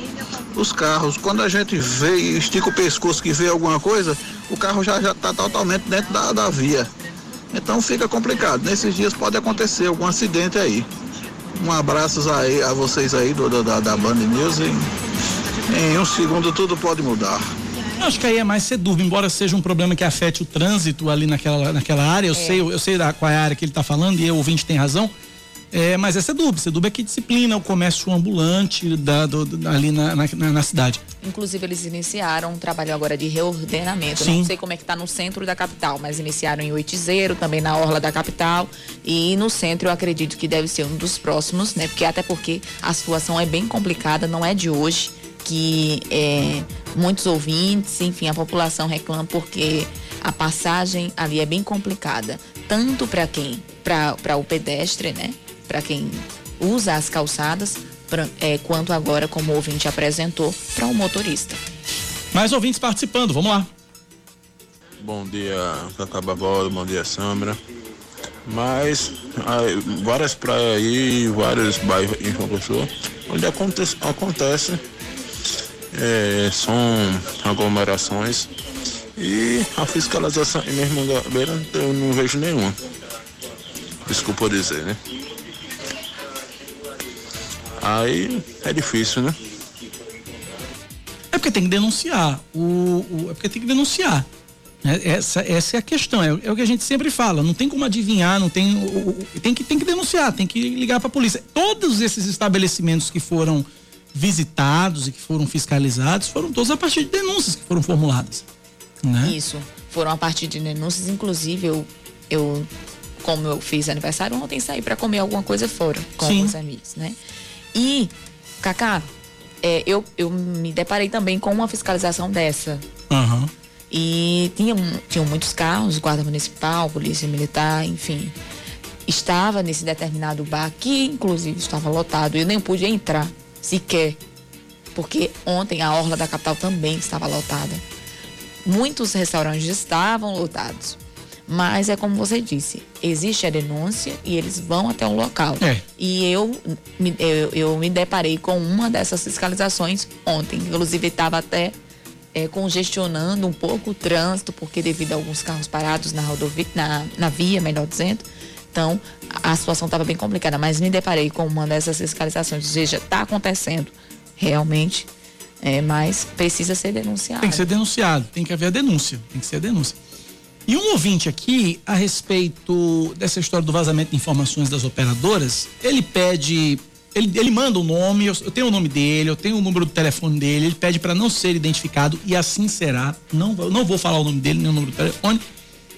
os carros. Quando a gente vê, estica o pescoço que vê alguma coisa, o carro já está totalmente dentro da, da via. Então fica complicado. Nesses dias pode acontecer algum acidente aí. Um abraço aí a vocês aí do, do da, da Band News. Em, em um segundo tudo pode mudar.
Acho que aí é mais sedurbo, embora seja um problema que afete o trânsito ali naquela, naquela área. Eu é. sei, eu sei da, qual é a área que ele está falando e o ouvinte tem razão. É, mas é Sedub. Sedub é que disciplina o comércio ambulante da, do, ali na, na, na, cidade.
Inclusive, eles iniciaram um trabalho agora de reordenamento. Sim. Não sei como é que está no centro da capital, mas iniciaram em Oitizeiro, também na orla da capital. E no centro eu acredito que deve ser um dos próximos, né? Porque até porque a situação é bem complicada, não é de hoje que é, muitos ouvintes, enfim, a população reclama porque a passagem ali é bem complicada, tanto para quem, para o pedestre, né? Para quem usa as calçadas, pra, é, quanto agora, como o ouvinte apresentou, para o motorista.
Mais ouvintes participando, vamos lá.
Bom dia, Cacá Barbosa, bom dia, Sambra. Mas aí, várias praias aí, vários bairros em João Pessoa, onde acontece, acontece é, são aglomerações e a fiscalização em mesmo Mangabeira eu não vejo nenhuma. Desculpa dizer, né? Aí é difícil, né?
É porque tem que denunciar. O, o é porque tem que denunciar. É, essa, essa é a questão, é, é, o que a gente sempre fala, não tem como adivinhar, não tem, o, o, tem, que, tem que denunciar, tem que ligar para a polícia. Todos esses estabelecimentos que foram visitados e que foram fiscalizados foram todos a partir de denúncias que foram formuladas. Né?
Isso, foram a partir de denúncias, inclusive eu, eu como eu fiz aniversário ontem, saí para comer alguma coisa fora com Sim. os amigos, né? E, Cacá, é, eu, eu me deparei também com uma fiscalização dessa.
Uhum.
E tinha, tinham muitos carros, guarda municipal, polícia militar, enfim. Estava nesse determinado bar, que inclusive estava lotado, eu nem pude entrar sequer, porque ontem a orla da capital também estava lotada. Muitos restaurantes estavam lotados. Mas é como você disse, existe a denúncia e eles vão até o local.
É.
E eu, me- eu, eu me deparei com uma dessas fiscalizações ontem. Inclusive estava até é, congestionando um pouco o trânsito, porque devido a alguns carros parados na rodovia, na, na via, melhor dizendo. Então, a a situação estava bem complicada, mas me deparei com uma dessas fiscalizações. Ou seja, está acontecendo realmente, é, mas precisa ser denunciado.
Tem que ser denunciado, tem que haver a denúncia, tem que ser a denúncia. E um ouvinte aqui, a respeito dessa história do vazamento de informações das operadoras, ele pede, ele, ele manda o nome, eu, eu tenho o nome dele, eu tenho o número do telefone dele, ele pede para não ser identificado e assim será. Não, não vou falar o nome dele, nem o número do telefone.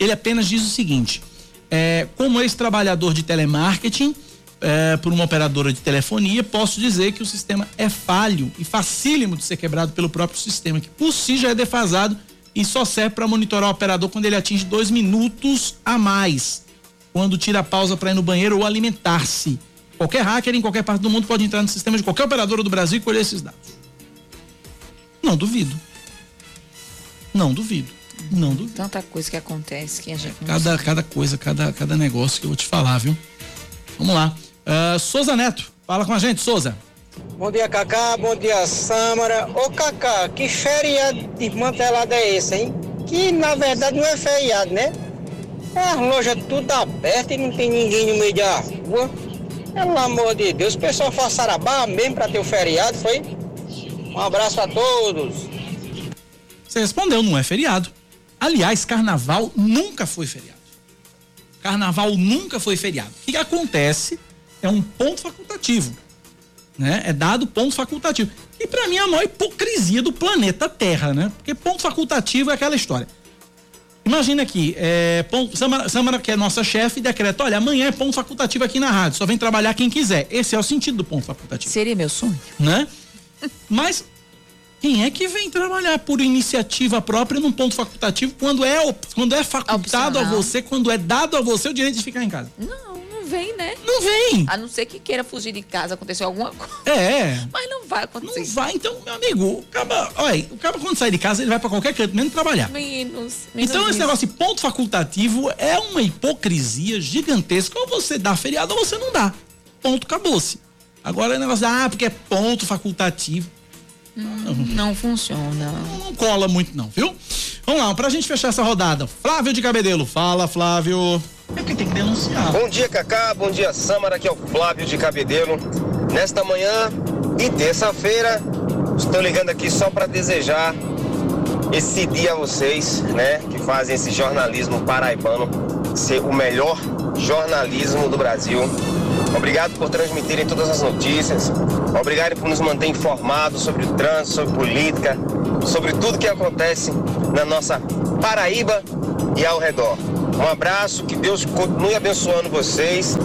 Ele apenas diz o seguinte: é, como ex-trabalhador de telemarketing, é, por uma operadora de telefonia, posso dizer que o sistema é falho e facílimo de ser quebrado pelo próprio sistema, que por si já é defasado e só serve para monitorar o operador quando ele atinge dois minutos a mais, quando tira a pausa para ir no banheiro ou alimentar-se. Qualquer hacker em qualquer parte do mundo pode entrar no sistema de qualquer operadora do Brasil e colher esses dados. Não duvido. Não duvido. Não duvido.
Tanta coisa que acontece que a gente
Cada, cada coisa, cada, cada negócio que eu vou te falar, viu? Vamos lá. Ah, Souza Neto, fala com a gente, Souza.
Bom dia, Cacá. Bom dia, Samara. Ô, Cacá, que feriado desmantelado é esse, hein? Que na verdade não é feriado, né? As lojas tudo abertas e não tem ninguém no meio da rua. Pelo amor de Deus, o pessoal faz sarabá mesmo pra ter o feriado, foi? Um abraço a todos.
Você respondeu, não é feriado. Aliás, carnaval nunca foi feriado. Carnaval nunca foi feriado. O que acontece é um ponto facultativo. Né? É dado ponto facultativo. E pra mim é a maior hipocrisia do planeta Terra, né? Porque ponto facultativo é aquela história. Imagina aqui, é, ponto, Samara, Samara, que é nossa chefe, decreta: olha, amanhã é ponto facultativo aqui na rádio, só vem trabalhar quem quiser. Esse é o sentido do ponto facultativo.
Seria meu sonho.
Né? Mas quem é que vem trabalhar por iniciativa própria num ponto facultativo quando é, quando é facultado a
Opcional.
você, quando é dado a você o direito de ficar em casa?
Não, não vem, né?
Não vem.
A não ser que queira fugir de casa, aconteceu alguma coisa.
É.
Mas não vai acontecer.
Não vai, então, meu amigo, o cara, olha, o cara quando sai de casa, ele vai pra qualquer canto, menos trabalhar.
Menos.
Então esse negócio de ponto facultativo é uma hipocrisia gigantesca. Ou você dá feriado ou você não dá. Ponto, acabou-se. Agora o negócio, ah, porque é ponto facultativo.
Não funciona.
Não cola muito não, viu? Vamos lá, pra gente fechar essa rodada. Flávio de Cabedelo, fala Flávio. Que tem que denunciar.
Bom dia, Cacá. Bom dia, Samara. Aqui é o Flávio de Cabedelo. Nesta manhã de terça-feira, estou ligando aqui só para desejar esse dia a vocês, né, que fazem esse jornalismo paraibano ser o melhor jornalismo do Brasil. Obrigado por transmitirem todas as notícias. Obrigado por nos manter informados sobre o trânsito, sobre política, sobre tudo que acontece na nossa Paraíba e ao redor. Um abraço, que Deus continue abençoando vocês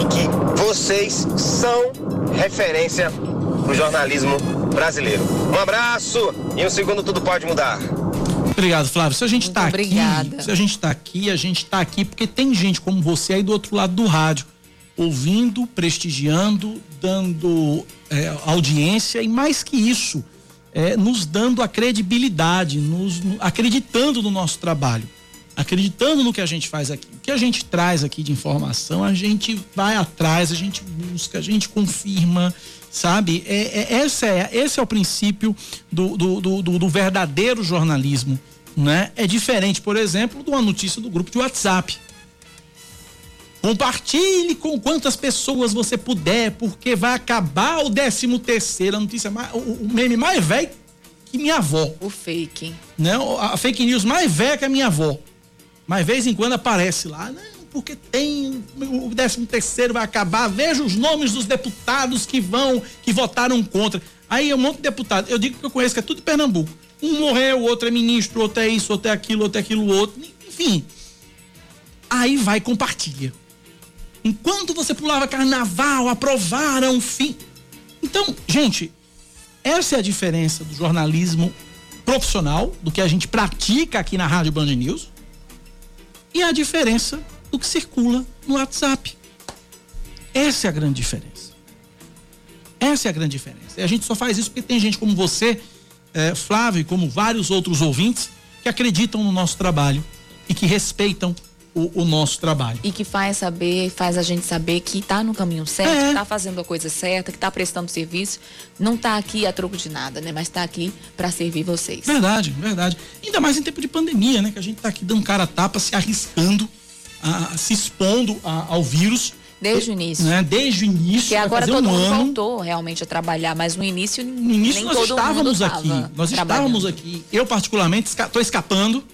e que vocês são referência no jornalismo brasileiro. Um abraço e um segundo tudo pode mudar.
Obrigado, Flávio. Se a gente tá
obrigada.
aqui, se a gente tá aqui, a gente tá aqui porque tem gente como você aí do outro lado do rádio, ouvindo, prestigiando, dando é, audiência e mais que isso, é, nos dando a credibilidade, nos no- acreditando no nosso trabalho, acreditando no que a gente faz aqui. O que a gente traz aqui de informação, a gente vai atrás, a gente busca, a gente confirma, sabe? É, é- essa é, esse é o princípio do, do, do, do- verdadeiro jornalismo, né? É diferente, por exemplo, de uma notícia do grupo de WhatsApp. Compartilhe com quantas pessoas você puder, porque vai acabar o 13 terceiro, a notícia mais, o, o meme mais velho que minha avó.
O fake.
Né? A fake news mais velha que a minha avó. Mas vez em quando aparece lá, não, porque tem o 13 terceiro vai acabar, veja os nomes dos deputados que vão, que votaram contra. Aí um monte de deputado, eu digo que eu conheço que é tudo de Pernambuco. Um morreu, o outro é ministro, outro é isso, outro é aquilo, outro é aquilo, outro, enfim. Aí vai compartilha. Enquanto você pulava carnaval, aprovaram, fim. Então, gente, essa é a diferença do jornalismo profissional, do que a gente pratica aqui na Rádio Band News, e a diferença do que circula no WhatsApp. Essa é a grande diferença. Essa é a grande diferença. E a gente só faz isso porque tem gente como você, eh, Flávio, e como vários outros ouvintes, que acreditam no nosso trabalho e que respeitam o, o nosso trabalho.
E que faz saber, faz a gente saber que está no caminho certo,
É.
que está fazendo a coisa certa, que está prestando serviço. Não está aqui a troco de nada, né? Mas está aqui para servir vocês.
Verdade, verdade. Ainda mais em tempo de pandemia, né? Que a gente tá aqui dando cara a tapa, se arriscando, a- a- se expondo a- ao vírus.
Desde o início.
Né? Desde o início.
Porque agora todo
um
mundo
ano.
voltou realmente a trabalhar, mas no início,
No início
nem
nós
todo mundo
estávamos
tava
aqui. Nós estávamos aqui. Eu, particularmente, tô escapando,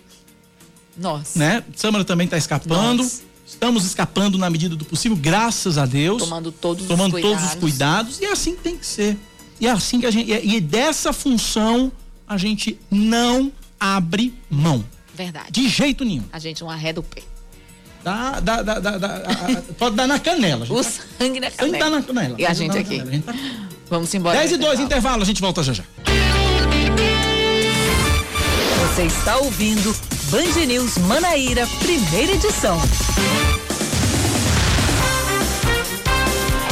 Nossa.
né? Samara também está escapando. Estamos escapando na medida do possível, graças a Deus.
Tomando todos os
tomando todos os
cuidados.
cuidados. E é assim que tem que ser. E é assim que a gente. E, e dessa função a gente não abre mão.
Verdade.
De jeito nenhum.
A gente não arreda o pé.
Dá, dá, dá, dá, dá- pode dar na canela.
O sangue na
Sangue
canela.
dá na canela.
E a gente aqui.
A gente tá-
Vamos embora.
10 e
pro
2, intervalo, a gente volta já já.
Você está ouvindo Band News Manaíra, primeira edição.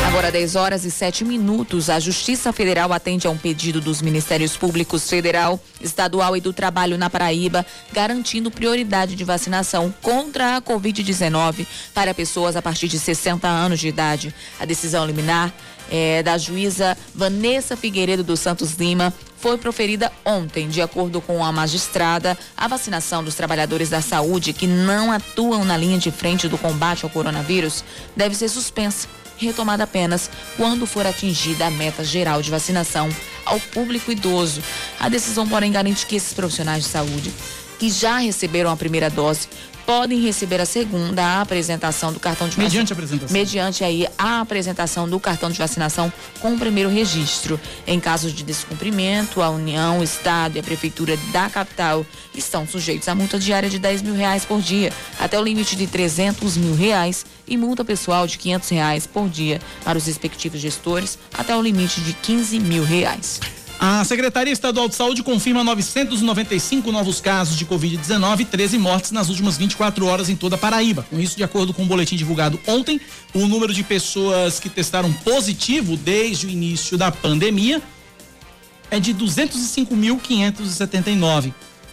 Agora 10 horas e 7 minutos, a Justiça Federal atende a um pedido dos Ministérios Públicos Federal, Estadual e do Trabalho na Paraíba, garantindo prioridade de vacinação contra a Covid-19 para pessoas a partir de 60 anos de idade. A decisão liminar é da juíza Vanessa Figueiredo dos Santos Lima foi proferida ontem. De acordo com a magistrada, a vacinação dos trabalhadores da saúde que não atuam na linha de frente do combate ao coronavírus deve ser suspensa retomada apenas quando for atingida a meta geral de vacinação ao público idoso. A decisão, porém, garante que esses profissionais de saúde que já receberam a primeira dose podem receber a segunda a apresentação do cartão de
Mediante apresentação.
mediante aí a apresentação do cartão de vacinação com o primeiro registro. Em casos de descumprimento, a União, o Estado e a Prefeitura da capital estão sujeitos a multa diária de 10 mil reais por dia, até o limite de 300 mil reais e multa pessoal de 500 reais por dia para os respectivos gestores, até o limite de 15 mil reais.
A Secretaria Estadual de Saúde confirma 995 novos casos de Covid-19 e 13 mortes nas últimas 24 horas em toda a Paraíba. Com isso, de acordo com o boletim divulgado ontem, o número de pessoas que testaram positivo desde o início da pandemia é de 205.579.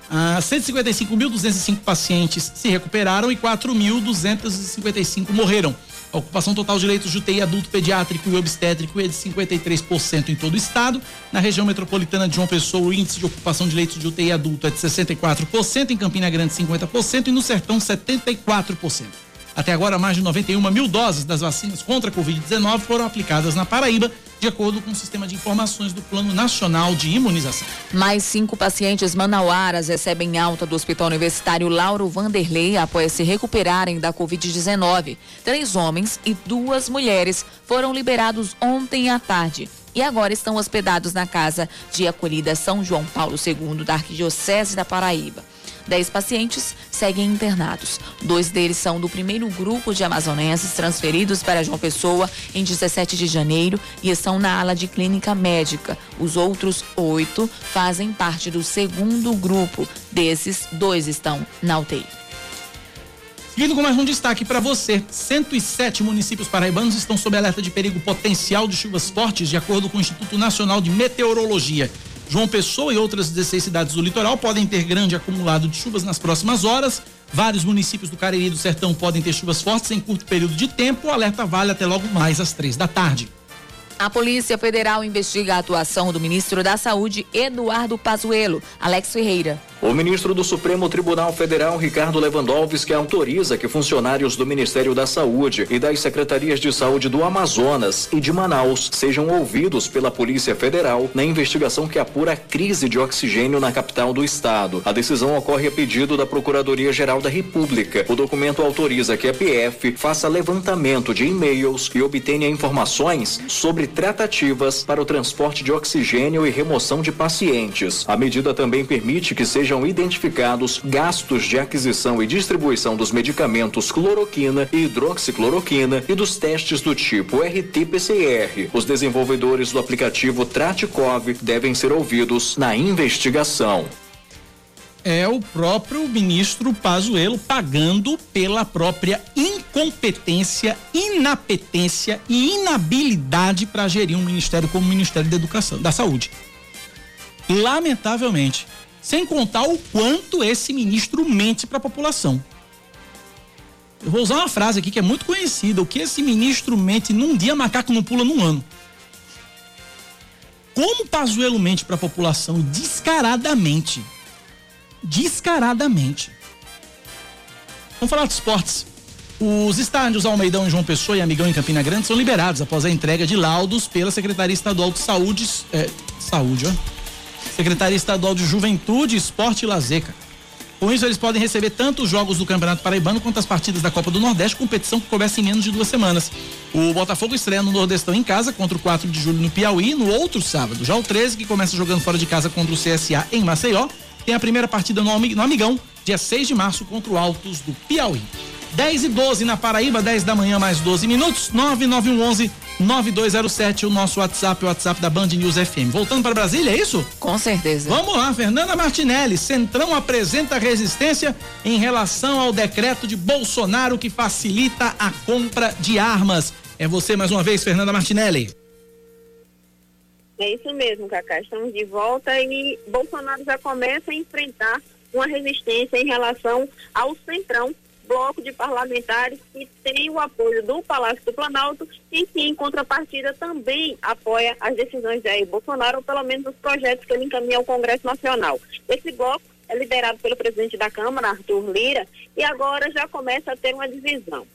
Ah, 155.205 pacientes se recuperaram e 4.255 morreram. A ocupação total de leitos de UTI adulto pediátrico e obstétrico é de 53% em todo o estado. Na região metropolitana de João Pessoa, o índice de ocupação de leitos de UTI adulto é de 64%, em Campina Grande 50% e no Sertão 74%. Até agora, mais de 91 mil doses das vacinas contra a Covid-19 foram aplicadas na Paraíba, de acordo com o sistema de informações do Plano Nacional de Imunização.
Mais cinco pacientes manauaras recebem alta do Hospital Universitário Lauro Vanderlei após se recuperarem da Covid-19. Três homens e duas mulheres foram liberados ontem à tarde e agora estão hospedados na casa de acolhida São João Paulo II da Arquidiocese da Paraíba. Dez pacientes seguem internados. Dois deles são do primeiro grupo de amazonenses transferidos para João Pessoa em 17 de janeiro e estão na ala de clínica médica. Os outros oito fazem parte do segundo grupo. Desses, dois estão na UTI.
Seguindo com mais um destaque para você: 107 municípios paraibanos estão sob alerta de perigo potencial de chuvas fortes, de acordo com o Instituto Nacional de Meteorologia. João Pessoa e outras 16 cidades do litoral podem ter grande acumulado de chuvas nas próximas horas. Vários municípios do Cariri e do Sertão podem ter chuvas fortes em curto período de tempo. O alerta vale até logo mais às três da tarde.
A Polícia Federal investiga a atuação do ministro da Saúde, Eduardo Pazuello. Alex Ferreira.
O ministro do Supremo Tribunal Federal, Ricardo Lewandowski, autoriza que funcionários do Ministério da Saúde e das Secretarias de Saúde do Amazonas e de Manaus sejam ouvidos pela Polícia Federal na investigação que apura a crise de oxigênio na capital do estado. A decisão ocorre a pedido da Procuradoria-Geral da República. O documento autoriza que a PF faça levantamento de e-mails e obtenha informações sobre tratativas para o transporte de oxigênio e remoção de pacientes. A medida também permite que sejam identificados gastos de aquisição e distribuição dos medicamentos cloroquina e hidroxicloroquina e dos testes do tipo RT-PCR. Os desenvolvedores do aplicativo Traticov devem ser ouvidos na investigação.
é o próprio ministro Pazuello pagando pela própria incompetência, inapetência e inabilidade para gerir um ministério como o Ministério da Educação, da Saúde. Lamentavelmente, sem contar o quanto esse ministro mente para a população. Eu vou usar uma frase aqui que é muito conhecida: o que esse ministro mente num dia, macaco não pula num ano. Como Pazuello mente para a população descaradamente descaradamente. Vamos falar de esportes. Os estádios Almeidão em João Pessoa e Amigão em Campina Grande são liberados após a entrega de laudos pela Secretaria Estadual de Saúde, é, Saúde, ó. Secretaria Estadual de Juventude, Esporte e Lazer. Com isso, eles podem receber tanto os jogos do Campeonato Paraibano quanto as partidas da Copa do Nordeste, competição que começa em menos de duas semanas. O Botafogo estreia no Nordestão em casa contra o 4 de julho no Piauí, no outro sábado. Já o 13, que começa jogando fora de casa contra o CSA em Maceió, tem a primeira partida no, Amigão, dia 6 de março, contra o Altos do Piauí. 10 e 12 na Paraíba, 10 da manhã, mais 12 minutos. 9911 9207, o nosso WhatsApp, o WhatsApp da Band News FM. Voltando para Brasília, é isso?
Com certeza.
Vamos lá, Fernanda Martinelli. Centrão apresenta resistência em relação ao decreto de Bolsonaro que facilita a compra de armas. É você mais uma vez, Fernanda Martinelli.
É isso mesmo, Cacá. Estamos de volta e Bolsonaro já começa a enfrentar uma resistência em relação ao Centrão, bloco de parlamentares que tem o apoio do Palácio do Planalto e que, em contrapartida, também apoia as decisões de Jair Bolsonaro, ou pelo menos os projetos que ele encaminha ao Congresso Nacional. Esse bloco é liderado pelo presidente da Câmara, Arthur Lira, e agora já começa a ter uma divisão.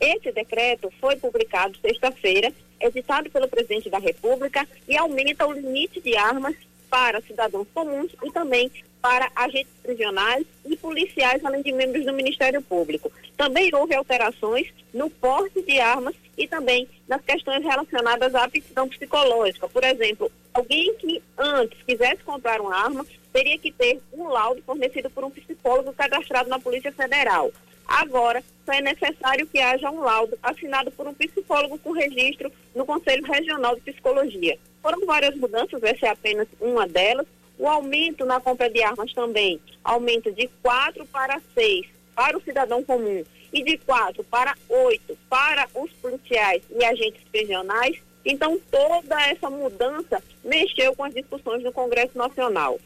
Esse decreto foi publicado sexta-feira editado pelo presidente da República e aumenta o limite de armas para cidadãos comuns e também para agentes prisionais e policiais, além de membros do Ministério Público. Também houve alterações no porte de armas e também nas questões relacionadas à aptidão psicológica. Por exemplo, alguém que antes quisesse comprar uma arma teria que ter um laudo fornecido por um psicólogo cadastrado na Polícia Federal. Agora, só é necessário que haja um laudo assinado por um psicólogo com registro no Conselho Regional de Psicologia. Foram várias mudanças, essa é apenas uma delas. O aumento na compra de armas também, aumento de 4 para 6 para o cidadão comum e de 4 para 8 para os policiais e agentes prisionais. Então, toda essa mudança mexeu com as discussões no Congresso Nacional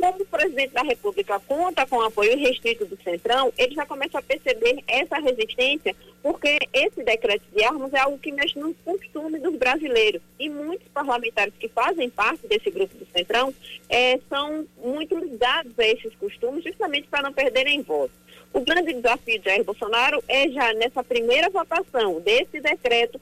como o presidente da República conta com o apoio restrito do Centrão, ele já começa a perceber essa resistência, porque esse decreto de armas é algo que mexe no costume dos brasileiros. E muitos parlamentares que fazem parte desse grupo do Centrão é, são muito ligados a esses costumes, justamente para não perderem votos. O grande desafio de Jair Bolsonaro é já nessa primeira votação desse decreto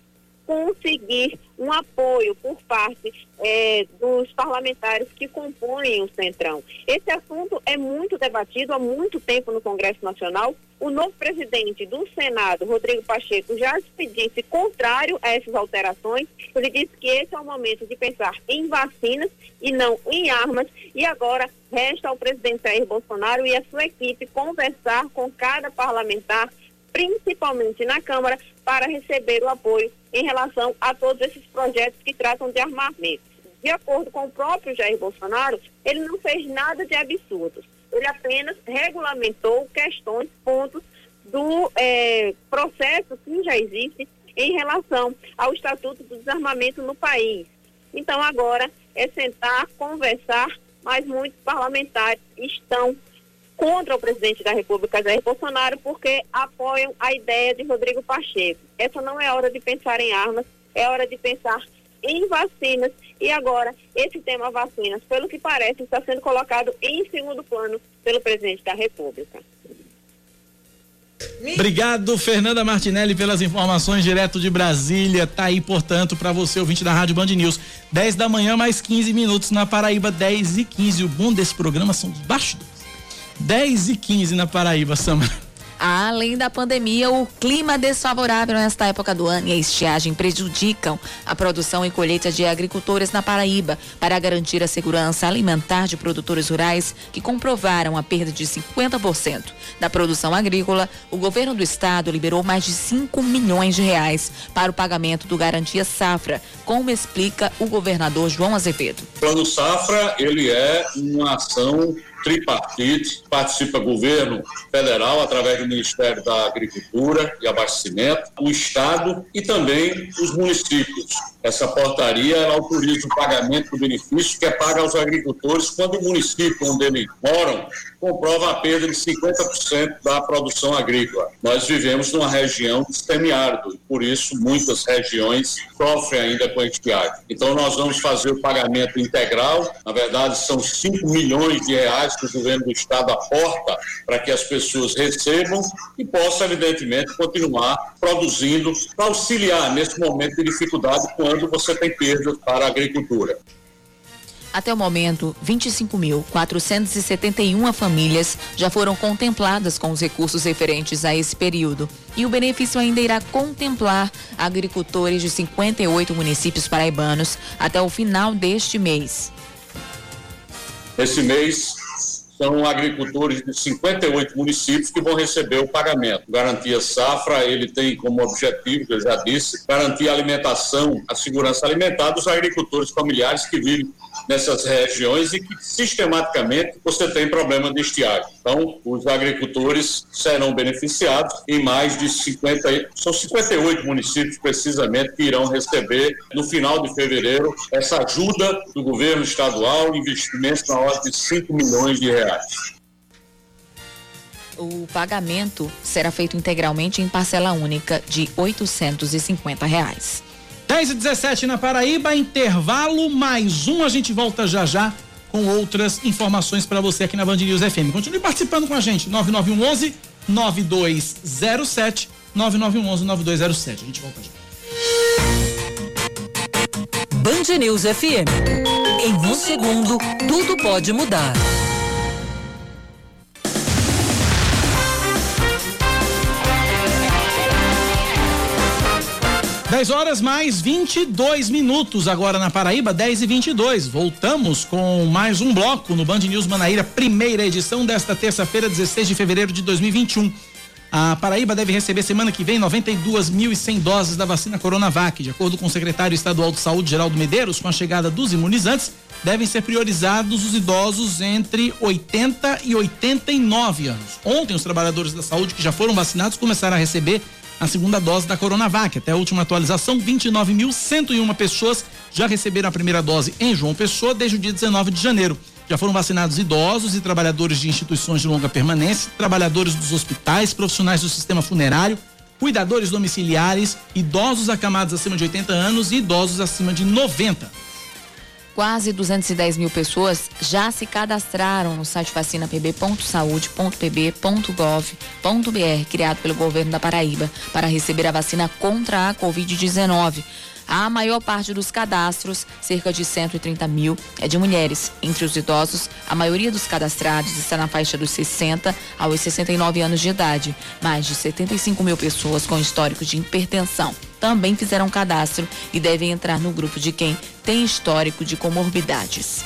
conseguir um apoio por parte é, dos parlamentares que compõem o Centrão. Esse assunto é muito debatido há muito tempo no Congresso Nacional. O novo presidente do Senado, Rodrigo Pacheco, já se disse contrário a essas alterações. Ele disse que esse é o momento de pensar em vacinas e não em armas. E agora resta ao presidente Jair Bolsonaro e a sua equipe conversar com cada parlamentar principalmente na Câmara, para receber o apoio em relação a todos esses projetos que tratam de armamento. De acordo com o próprio Jair Bolsonaro, ele não fez nada de absurdo. Ele apenas regulamentou questões, pontos do é, processo que já existe em relação ao Estatuto do Desarmamento no país. Então, agora é sentar, conversar, mas muitos parlamentares estão contra o presidente da República, Jair Bolsonaro, porque apoiam a ideia de Rodrigo Pacheco. Essa não é hora de pensar em armas, é hora de pensar em vacinas. E agora, esse tema vacinas, pelo que parece, está sendo colocado em segundo plano pelo presidente da República.
Obrigado, Fernanda Martinelli, pelas informações direto de Brasília. Tá aí, portanto, para você, ouvinte da Rádio Band News. 10 da manhã, mais 15 minutos na Paraíba, 10 e 15. O bom desse programa são os bastidores. 10 e 15 na Paraíba, Samara.
Além da pandemia, o clima desfavorável nesta época do ano e a estiagem prejudicam a produção e colheita de agricultores na Paraíba. Para garantir a segurança alimentar de produtores rurais que comprovaram a perda de 50% da produção agrícola, o governo do estado liberou mais de 5 milhões de reais para o pagamento do Garantia Safra, como explica o governador João Azevedo.
O Plano Safra, ele é uma ação tripartite, participa governo federal através do Ministério da Agricultura e Abastecimento, o Estado e também os municípios. Essa portaria autoriza o pagamento do benefício que é pago aos agricultores quando o município onde eles moram comprova a perda de 50% da produção agrícola. Nós vivemos numa região de semiárido e por isso muitas regiões sofrem ainda com a estiagem. Então nós vamos fazer o pagamento integral, na verdade são 5 milhões de reais que o governo do estado aporta para que as pessoas recebam e possam evidentemente continuar produzindo para auxiliar nesse momento de dificuldade quando você tem perdas para a agricultura.
Até o momento, 25.471 famílias já foram contempladas com os recursos referentes a esse período. E o benefício ainda irá contemplar agricultores de 58 municípios paraibanos até o final deste mês.
Esse mês são agricultores de 58 municípios que vão receber o pagamento. Garantia Safra, ele tem como objetivo, eu já disse, garantir a alimentação, a segurança alimentar dos agricultores familiares que vivem nessas regiões e que sistematicamente você tem problema de estiagem. Então, os agricultores serão beneficiados em mais de 50, são 58 municípios precisamente que irão receber no final de fevereiro essa ajuda do governo estadual, investimentos na ordem de 5 milhões de reais.
O pagamento será feito integralmente em parcela única de 850 reais.
10 e 17 na Paraíba, intervalo mais um. A gente volta já já com outras informações para você aqui na Band News FM. Continue participando com a gente. 9911 9207 9911 9207. A gente volta já.
Band News FM. Em um segundo, tudo pode mudar.
10 horas mais 22 minutos agora na Paraíba, 10 e 22. Voltamos com mais um bloco no Band News Manaíra, primeira edição desta terça-feira, 16 de fevereiro de 2021. A Paraíba deve receber semana que vem 92.100 doses da vacina Coronavac. De acordo com o secretário estadual de Saúde, Geraldo Medeiros, com a chegada dos imunizantes, devem ser priorizados os idosos entre 80 e 89 anos. Ontem, os trabalhadores da saúde que já foram vacinados começaram a receber a segunda dose da Coronavac. Até a última atualização, 29.101 pessoas já receberam a primeira dose em João Pessoa desde o dia 19 de janeiro. Já foram vacinados idosos e trabalhadores de instituições de longa permanência, trabalhadores dos hospitais, profissionais do sistema funerário, cuidadores domiciliares, idosos acamados acima de 80 anos e idosos acima de 90
quase 210 mil pessoas já se cadastraram no site vacinapb.saude.pb.gov.br, criado pelo governo da Paraíba, para receber a vacina contra a Covid-19. A maior parte dos cadastros, cerca de 130 mil, é de mulheres. Entre os idosos, a maioria dos cadastrados está na faixa dos 60 aos 69 anos de idade. Mais de 75 mil pessoas com histórico de hipertensão também fizeram cadastro e devem entrar no grupo de quem tem histórico de comorbidades.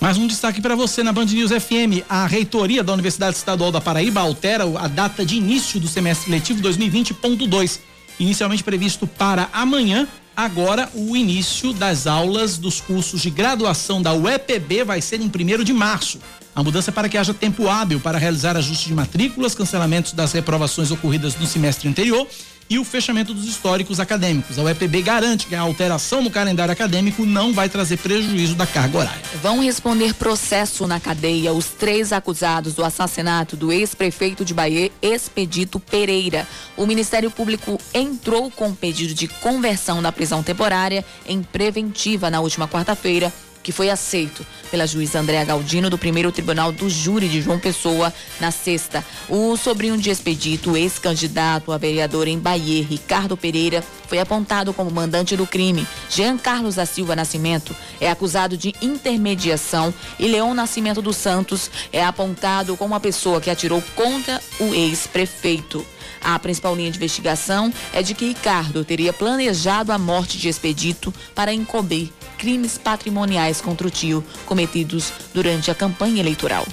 Mais um destaque para você na Band News FM. A reitoria da Universidade Estadual da Paraíba altera a data de início do semestre letivo 2020.2. Inicialmente previsto para amanhã, Agora, o início das aulas dos cursos de graduação da UEPB vai ser em 1 de março. A mudança é para que haja tempo hábil para realizar ajustes de matrículas, cancelamentos das reprovações ocorridas no semestre anterior e o fechamento dos históricos acadêmicos. A UEPB garante que a alteração no calendário acadêmico não vai trazer prejuízo da carga horária.
Vão responder processo na cadeia os três acusados do assassinato do ex-prefeito de Bahia, Expedito Pereira. O Ministério Público entrou com pedido de conversão da prisão temporária em preventiva na última quarta-feira que foi aceito pela juíza Andréa Galdino do primeiro tribunal do júri de João Pessoa na sexta. O sobrinho de Expedito, ex-candidato a vereador em Bahia, Ricardo Pereira, foi apontado como mandante do crime. Jean Carlos da Silva Nascimento é acusado de intermediação e Leão Nascimento dos Santos é apontado como a pessoa que atirou contra o ex-prefeito. A principal linha de investigação é de que Ricardo teria planejado a morte de Expedito para encobrir crimes patrimoniais contra o tio cometidos durante a campanha eleitoral.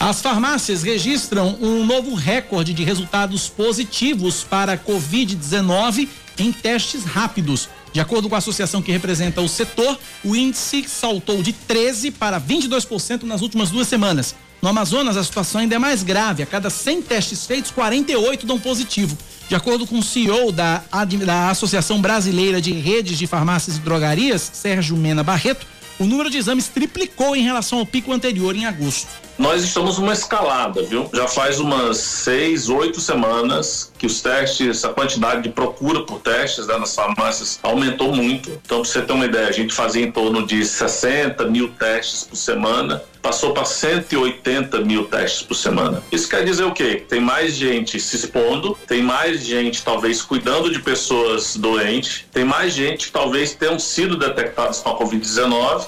As farmácias registram um novo recorde de resultados positivos para Covid-19 em testes rápidos. De acordo com a associação que representa o setor, o índice saltou de 13 para 22% nas últimas duas semanas. No Amazonas, a situação ainda é mais grave. A cada 100 testes feitos, 48 dão positivo. De acordo com o CEO da, da Associação Brasileira de Redes de Farmácias e Drogarias, Sérgio Mena Barreto, o número de exames triplicou em relação ao pico anterior em agosto.
Nós estamos numa escalada, viu? Já faz umas seis, oito semanas que os testes, a quantidade de procura por testes né, nas farmácias aumentou muito. Então, para você ter uma ideia, a gente fazia em torno de 60 mil testes por semana passou para 180 mil testes por semana. Isso quer dizer o quê? Tem mais gente se expondo, tem mais gente talvez cuidando de pessoas doentes, tem mais gente que talvez tenham sido detectados com a Covid-19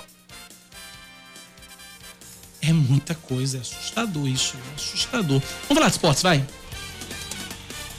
é muita coisa, é assustador isso, é assustador. Vamos falar de esportes, vai.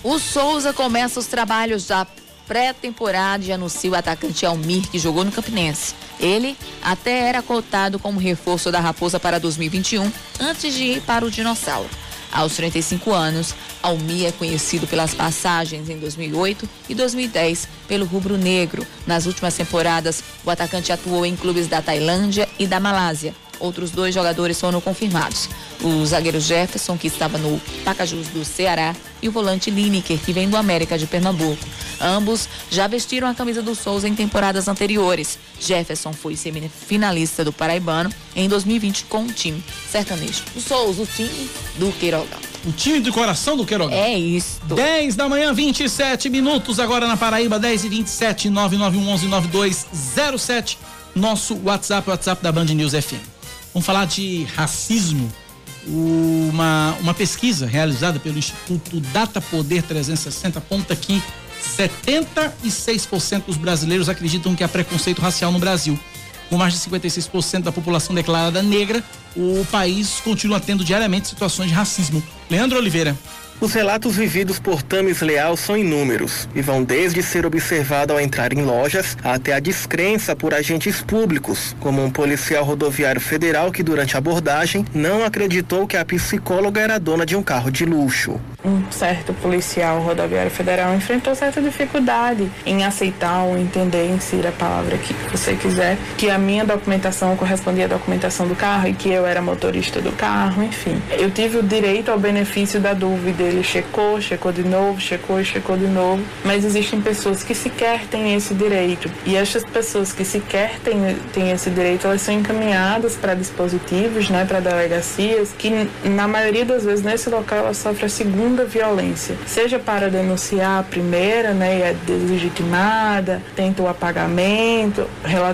O Souza começa os trabalhos da pré-temporada e anuncia o atacante Almir, que jogou no Campinense. Ele até era cotado como reforço da Raposa para 2021, antes de ir para o Dinossauro. Aos 35 anos, Almir é conhecido pelas passagens em 2008 e 2010 pelo Rubro Negro. Nas últimas temporadas, o atacante atuou em clubes da Tailândia e da Malásia. Outros dois jogadores foram confirmados. O zagueiro Jefferson, que estava no Pacajus do Ceará, e o volante Lineker, que vem do América de Pernambuco. Ambos já vestiram a camisa do Souza em temporadas anteriores. Jefferson foi semifinalista do Paraibano em 2020 com o time sertanejo. O Souza, o time do Queirogão.
O time do coração do Queirogão.
É isso.
10 da manhã, 27 minutos, agora na Paraíba, 10 e 27, 99111 9207. Nosso WhatsApp, WhatsApp da Band News FM. Vamos falar de racismo. Uma, uma pesquisa realizada pelo Instituto Data Poder 360 aponta que 76% dos brasileiros acreditam que há preconceito racial no Brasil. Com mais de 56% da população declarada negra, o país continua tendo diariamente situações de racismo. Leandro Oliveira.
Os relatos vividos por Tamis Leal são inúmeros e vão desde ser observado ao entrar em lojas até a descrença por agentes públicos, como um policial rodoviário federal que durante a abordagem não acreditou que a psicóloga era dona de um carro de luxo.
Um certo policial rodoviário federal enfrentou certa dificuldade em aceitar ou entender, insira a palavra que você quiser, que a minha documentação correspondia à documentação do carro e que eu era motorista do carro, enfim. Eu tive o direito ao benefício da dúvida ele checou, checou de novo, checou e checou de novo, mas existem pessoas que sequer têm esse direito. E essas pessoas que sequer têm, têm esse direito, elas são encaminhadas para dispositivos, né, para delegacias, que na maioria das vezes nesse local ela sofre a segunda violência, seja para denunciar a primeira, né, e é deslegitimada, tenta o apagamento,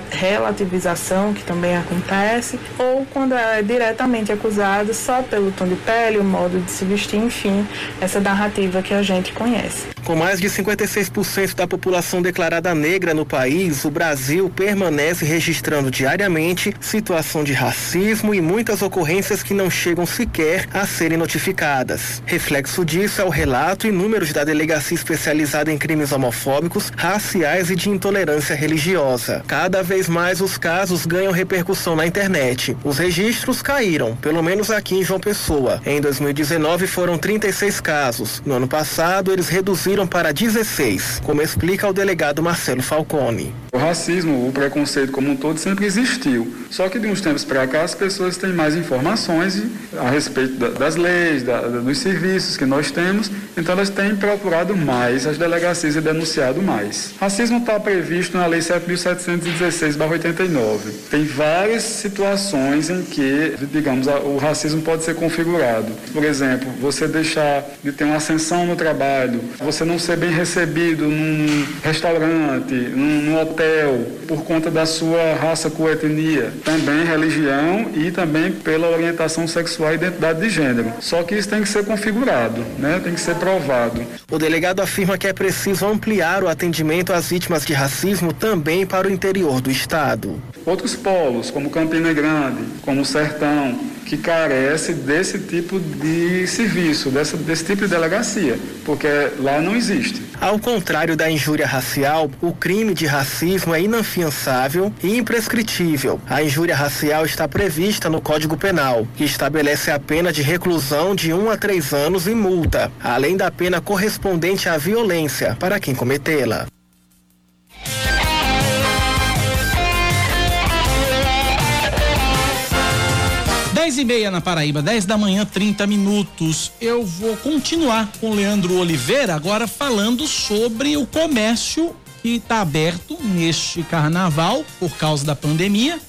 relativização, que também acontece, ou quando é diretamente acusada só pelo tom de pele, o modo de se vestir, enfim, essa narrativa que a gente conhece.
Com mais de 56% da população declarada negra no país, o Brasil permanece registrando diariamente situação de racismo e muitas ocorrências que não chegam sequer a serem notificadas. Reflexo disso é o relato e números da Delegacia Especializada em Crimes Homofóbicos, Raciais e de Intolerância Religiosa. Cada vez mais os casos ganham repercussão na internet. Os registros caíram, pelo menos aqui em João Pessoa. Em 2019 foram 36 casos. No ano passado, eles reduziram para 16, como explica o delegado Marcelo Falcone.
O racismo, o preconceito como um todo sempre existiu. Só que de uns tempos para cá as pessoas têm mais informações a respeito das leis, dos serviços que nós temos, então elas têm procurado mais as delegacias e denunciado mais. Racismo está previsto na Lei 7.716/89. Tem várias situações em que, digamos, o racismo pode ser configurado. Por exemplo, você deixar de ter uma ascensão no trabalho, você não ser bem recebido num restaurante, num, num hotel, por conta da sua raça, cor, etnia, também religião e também pela orientação sexual e identidade de gênero. Só que isso tem que ser configurado, né? tem que ser provado.
O delegado afirma que é preciso ampliar o atendimento às vítimas de racismo também para o interior do estado.
Outros polos, como Campina Grande, como o Sertão, que carece desse tipo de serviço, dessa, desse tipo de delegacia, porque lá não existe.
Ao contrário da injúria racial, o crime de racismo é inafiançável e imprescritível. A injúria racial está prevista no Código Penal, que estabelece a pena de reclusão de um a três anos e multa, além da pena correspondente à violência para quem cometê-la.
10 e meia na Paraíba, 10 da manhã, 30 minutos. Eu vou continuar com o Leandro Oliveira agora falando sobre o comércio que está aberto neste carnaval por causa da pandemia.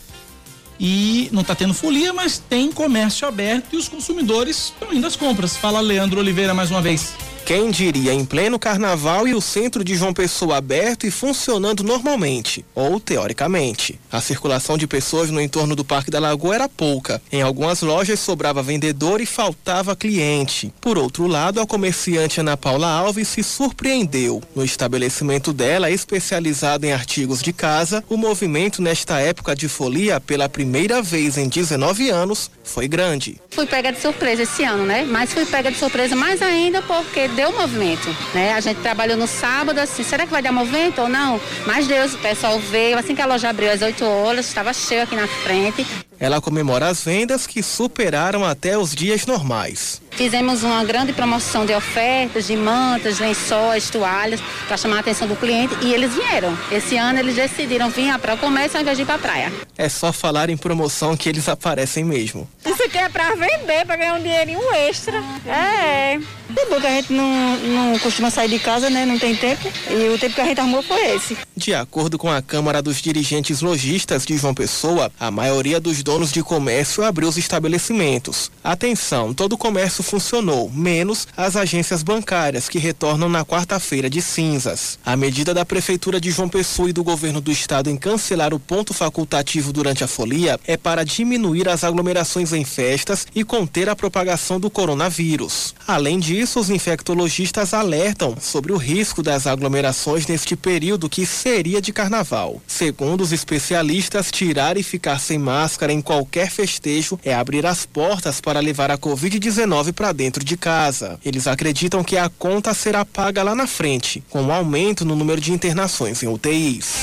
E não está tendo folia, mas tem comércio aberto e os consumidores estão indo às compras. Fala Leandro Oliveira mais uma vez.
Quem diria em pleno carnaval e o centro de João Pessoa aberto e funcionando normalmente, ou teoricamente. A circulação de pessoas no entorno do Parque da Lagoa era pouca. Em algumas lojas sobrava vendedor e faltava cliente. Por outro lado, a comerciante Ana Paula Alves se surpreendeu. No estabelecimento dela, especializado em artigos de casa, o movimento nesta época de folia, pela primeira vez em 19 anos, foi grande.
Fui pega de surpresa esse ano, né? Mas fui pega de surpresa mais ainda porque deu movimento, né? A gente trabalhou no sábado, assim, será que vai dar movimento ou não? Mas Deus, o pessoal veio, assim que a loja abriu às 8 horas, estava cheio aqui na frente.
Ela comemora as vendas que superaram até os dias normais.
Fizemos uma grande promoção de ofertas, de mantas, lençóis, toalhas, para chamar a atenção do cliente e eles vieram. Esse ano eles decidiram vir para o comércio ao invés de ir para a praia.
É só falar em promoção que eles aparecem mesmo.
Isso aqui é para vender, para ganhar um dinheirinho extra. É. É bom que a gente não, não costuma sair de casa, né? Não tem tempo. E o tempo que a gente arrumou foi esse.
De acordo com a Câmara dos Dirigentes Logistas de João Pessoa, a maioria dos donos de comércio abriu os estabelecimentos. Atenção, todo o comércio funcionou, menos as agências bancárias, que retornam na quarta-feira de cinzas. A medida da Prefeitura de João Pessoa e do Governo do Estado em cancelar o ponto facultativo durante a folia é para diminuir as aglomerações em festas e conter a propagação do coronavírus. Além disso, os infectologistas alertam sobre o risco das aglomerações neste período que seria de carnaval. Segundo os especialistas, tirar e ficar sem máscara em qualquer festejo é abrir as portas para levar a Covid-19 para dentro de casa. Eles acreditam que a conta será paga lá na frente, com um aumento no número de internações em UTIs.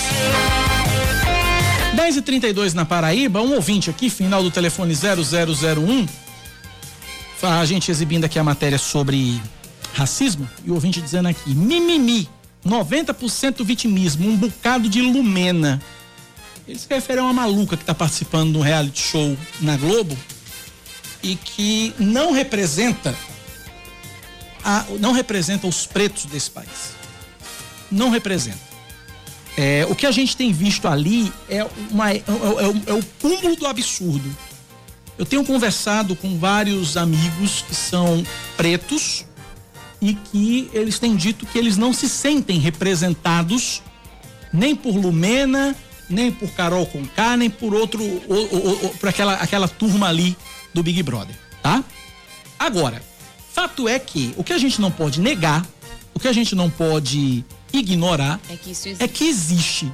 10 e 32 na Paraíba, um ouvinte aqui, final do telefone 0001. A gente exibindo aqui a matéria sobre racismo e o ouvinte dizendo aqui: mimimi, 90% vitimismo, um bocado de lumena. Ele se refere a uma maluca que está participando de um reality show na Globo e que não representa a, não representa os pretos desse país. Não representa. É, o que a gente tem visto ali é, uma, é, é, é o cúmulo do absurdo. Eu tenho conversado com vários amigos que são pretos e que eles têm dito que eles não se sentem representados nem por Lumena, nem por Carol Conká, nem por outro, ou, ou, ou, por aquela, aquela turma ali do Big Brother, tá? Agora, fato é que o que a gente não pode negar, o que a gente não pode ignorar
é que,
existe. é que existe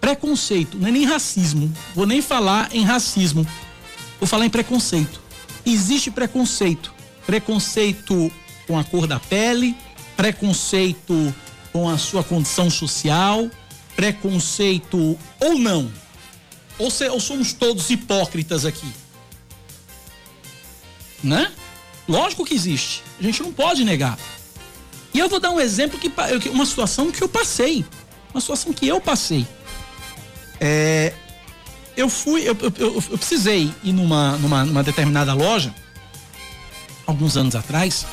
preconceito, não é nem racismo. Vou nem falar em racismo, vou falar em preconceito. Existe preconceito, preconceito com a cor da pele, preconceito com a sua condição social, preconceito ou não. Ou, se, ou somos todos hipócritas aqui? Né? Lógico que existe. A gente não pode negar. E eu vou dar um exemplo que uma situação que eu passei, uma situação que eu passei. É, eu fui, eu, eu, eu, eu precisei ir numa, numa, numa determinada loja alguns anos atrás.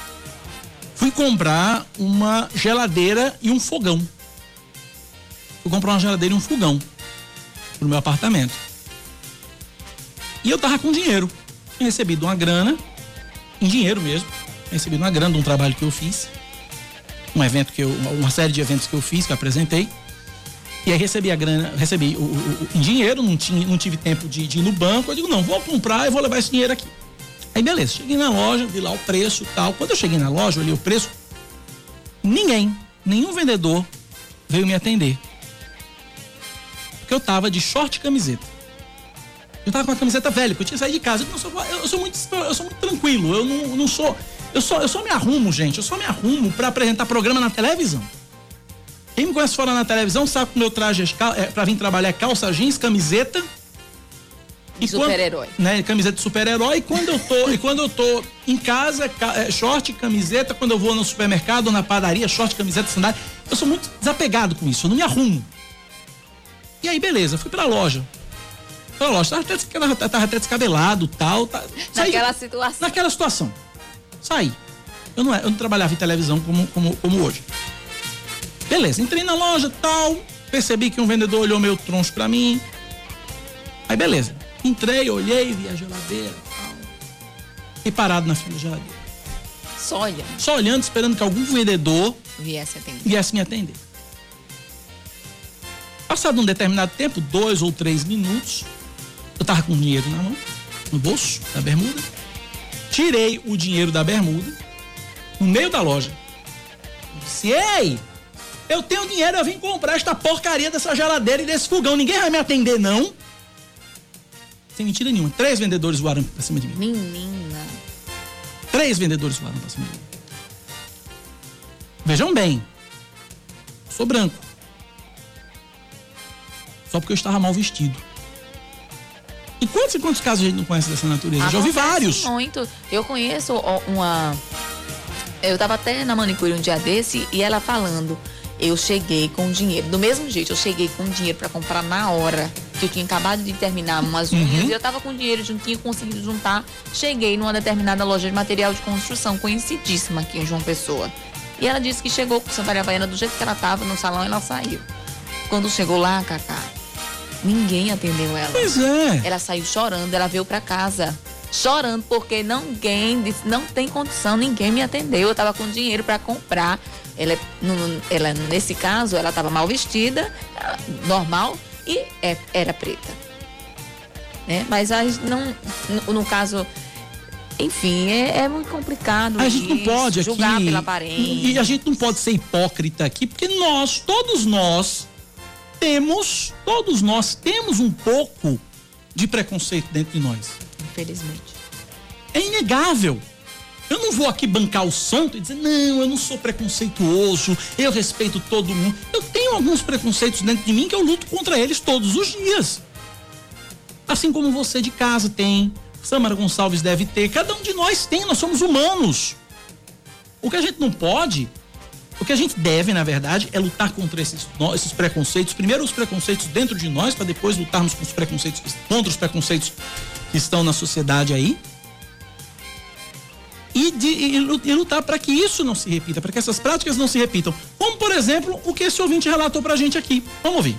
Fui comprar uma geladeira e um fogão. Fui comprar uma geladeira e um fogão pro meu apartamento. E eu tava com dinheiro. Tinha recebido uma grana, em dinheiro mesmo. Recebido uma grana de um trabalho que eu fiz um evento que eu, uma série de eventos que eu fiz, que eu apresentei. E aí recebi a grana, recebi o, o, o dinheiro, não, tinha, não tive tempo de, de ir no banco. Eu digo, não, vou comprar e vou levar esse dinheiro aqui. Aí beleza, cheguei na loja, vi lá o preço e tal. Quando eu cheguei na loja, olhei o preço, ninguém, nenhum vendedor veio me atender. Porque eu tava de short e camiseta. Eu tava com a camiseta velha, porque eu tinha saído de casa. Eu, sou, eu, sou muito, eu sou muito tranquilo, eu não, não sou. Eu só, eu só me arrumo, gente. Eu só me arrumo para apresentar programa na televisão. Quem me conhece fora na televisão sabe que o meu traje é, é para vir trabalhar é calça jeans, camiseta.
E super-herói.
Né, camiseta de super-herói. E quando eu tô, e quando eu tô em casa, é, short, camiseta, quando eu vou no supermercado ou na padaria, short, camiseta, sandália. Eu sou muito desapegado com isso, eu não me arrumo. E aí, beleza, fui pra loja. Na loja, tava até, tava, até descabelado tal. Tá, saí-
Naquela situação.
naquela situação. Saí. Eu não, eu não trabalhava em televisão como, como, como hoje. Beleza, entrei na loja tal, percebi que um vendedor olhou meu troncho pra mim. Aí beleza. Entrei, olhei, vi a geladeira tal. Fiquei parado na fila da geladeira.
Só olha.
Só olhando, esperando que algum vendedor
Viesse atender.
viesse me atender. Passado um determinado tempo, dois ou três minutos, eu tava com dinheiro na mão, no bolso da bermuda. Tirei o dinheiro da bermuda, no meio da loja. Disse, ei, eu tenho dinheiro, eu vim comprar esta porcaria dessa geladeira e desse fogão. Ninguém vai me atender, não? Sem mentira nenhuma. Três vendedores voaram pra cima de mim.
Menina.
Três vendedores voaram pra cima de mim. Vejam bem. Sou branco. Só porque eu estava mal vestido. E quantos e quantos casos a gente não conhece dessa natureza? Já ouvi
Acontece
vários.
Muito. Eu conheço uma. Eu tava até na manicure um dia desse e ela falando. Eu cheguei com dinheiro. Do mesmo jeito, eu cheguei com dinheiro pra comprar na hora. Que eu tinha acabado de terminar umas unhas
Uhum.
e eu tava com dinheiro, não tinha conseguido juntar. Cheguei numa determinada loja de material de construção, conhecidíssima aqui em João Pessoa. E ela disse que chegou com Santa Baiana do jeito que ela tava no salão e ela saiu. Quando chegou lá, Cacá, ninguém atendeu ela.
Pois é.
Ela saiu chorando, ela veio pra casa. Chorando porque ninguém disse, não tem condição, ninguém me atendeu. Eu tava com dinheiro pra comprar. Ela, é- ela, nesse caso, ela tava mal vestida, normal, e é- era preta. Né? Mas a gente não, no, no caso, enfim, é, é muito complicado.
A gente não
isso,
pode aqui.
julgar pela aparência.
E a gente não pode ser hipócrita aqui, porque nós, todos nós, temos, todos nós temos um pouco de preconceito dentro de nós.
Infelizmente.
É inegável. Eu não vou aqui bancar o santo e dizer, não, eu não sou preconceituoso, eu respeito todo mundo. Eu tenho alguns preconceitos dentro de mim que eu luto contra eles todos os dias. Assim como você de casa tem, Samara Gonçalves deve ter, cada um de nós tem, nós somos humanos. O que a gente não pode, o que a gente deve, na verdade, é lutar contra esses, esses preconceitos. Primeiro os preconceitos dentro de nós, para depois lutarmos com os preconceitos, contra os preconceitos que estão na sociedade aí e, de, e lu- lutar para que isso não se repita, para que essas práticas não se repitam. Como, por exemplo, o que esse ouvinte relatou pra gente aqui. Vamos ouvir.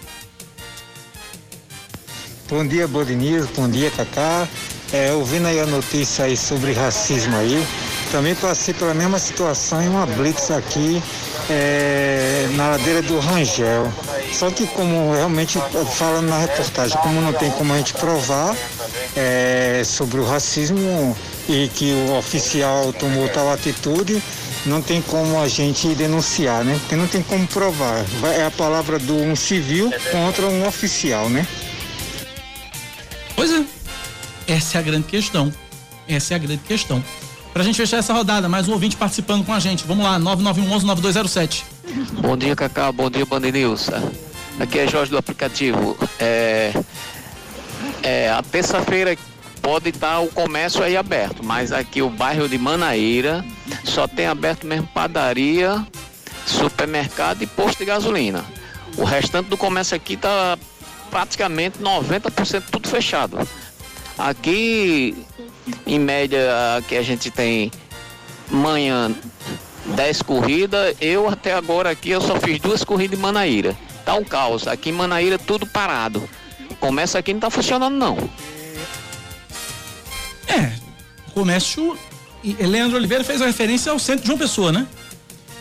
Bom dia, Bodinils. Bom dia, Cacá. É, ouvindo aí a notícia aí sobre racismo aí, também passei pela mesma situação em uma blitz aqui é, na ladeira do Rangel. Só que como realmente fala na reportagem, como não tem como a gente provar é, sobre o racismo e que o oficial tomou tal atitude, não tem como a gente denunciar, né? Porque não tem como provar. É a palavra de um civil contra um oficial, né?
Essa é a grande questão. Essa é a grande questão. Pra gente fechar essa rodada, mais um ouvinte participando com a gente. Vamos lá, 9911-9207.
Bom dia, Cacá. Bom dia, Band News. Aqui é Jorge do aplicativo. É, é, a terça-feira pode estar o comércio aí aberto, mas aqui o bairro de Manaíra só tem aberto mesmo padaria, supermercado e posto de gasolina. O restante do comércio aqui está praticamente 90% tudo fechado. Aqui, em média, que a gente tem manhã 10 corridas, eu até agora aqui eu só fiz duas corridas em Manaíra. Tá um caos. Aqui em Manaíra tudo parado. Começa aqui não tá funcionando não.
É, comércio. Leandro Oliveira fez a referência ao centro de João Pessoa, né?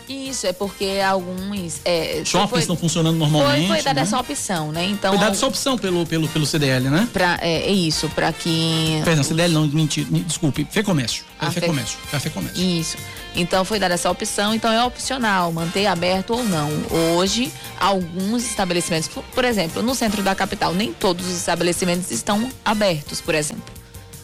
Isso, é porque alguns. É,
Shoppings
foi-
estão funcionando normalmente.
Foi, foi dada
né?
essa opção, né? Então.
Foi dada essa opção pelo, pelo, pelo CDL, né?
Pra, é, é isso, para que.
Perdão, CDL não, mentira, me- desculpe, Fê Comércio.
Ah,
Fê
Fê-
Comércio. Café Comércio.
Isso. Então foi dada essa opção, então é opcional manter aberto ou não. Hoje, alguns estabelecimentos, por exemplo, no centro da capital, nem todos os estabelecimentos estão abertos, por exemplo.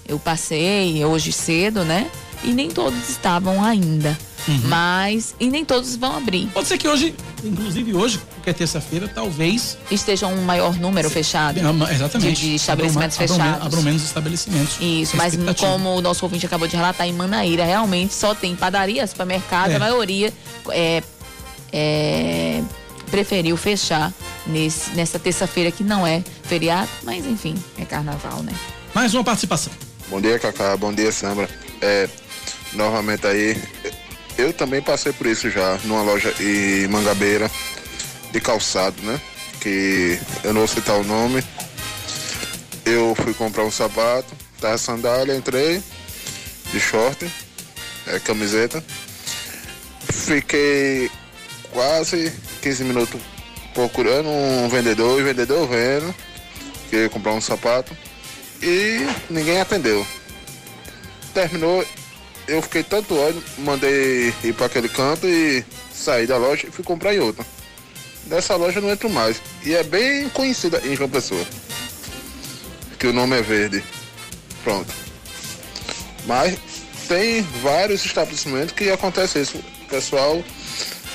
Eu passei hoje cedo, né? E nem todos estavam ainda. Mas. E nem todos vão abrir.
Pode ser que hoje, inclusive hoje, que é terça-feira, talvez.
Estejam um maior número fechado.
É, Exatamente.
De, de estabelecimentos
Abram- abram-
fechados.
Abram menos estabelecimentos.
Isso, mas
Expectativa.
como o nosso ouvinte acabou de relatar, em Manaíra realmente só tem padaria, supermercado,
É.
a maioria é, é, preferiu fechar nesse, nessa terça-feira que não é feriado, mas enfim, é carnaval, né?
Mais uma participação.
Bom dia, Cacá. Bom dia, Sambra. É, novamente aí, eu também passei por isso já, numa loja em Mangabeira, de calçado, né? Que eu não vou citar o nome. Eu fui comprar um sapato, tava sandália, entrei, de short, é, camiseta. Fiquei quase 15 minutos procurando um vendedor e vendedor vendo, queria comprar um sapato e ninguém atendeu. Terminou, eu fiquei tanto ódio, mandei ir para aquele canto e saí da loja e fui comprar em outra. Dessa loja eu não entro mais. E é bem conhecida em João Pessoa. Que o nome é verde. Pronto. Mas tem vários estabelecimentos que acontece isso. O pessoal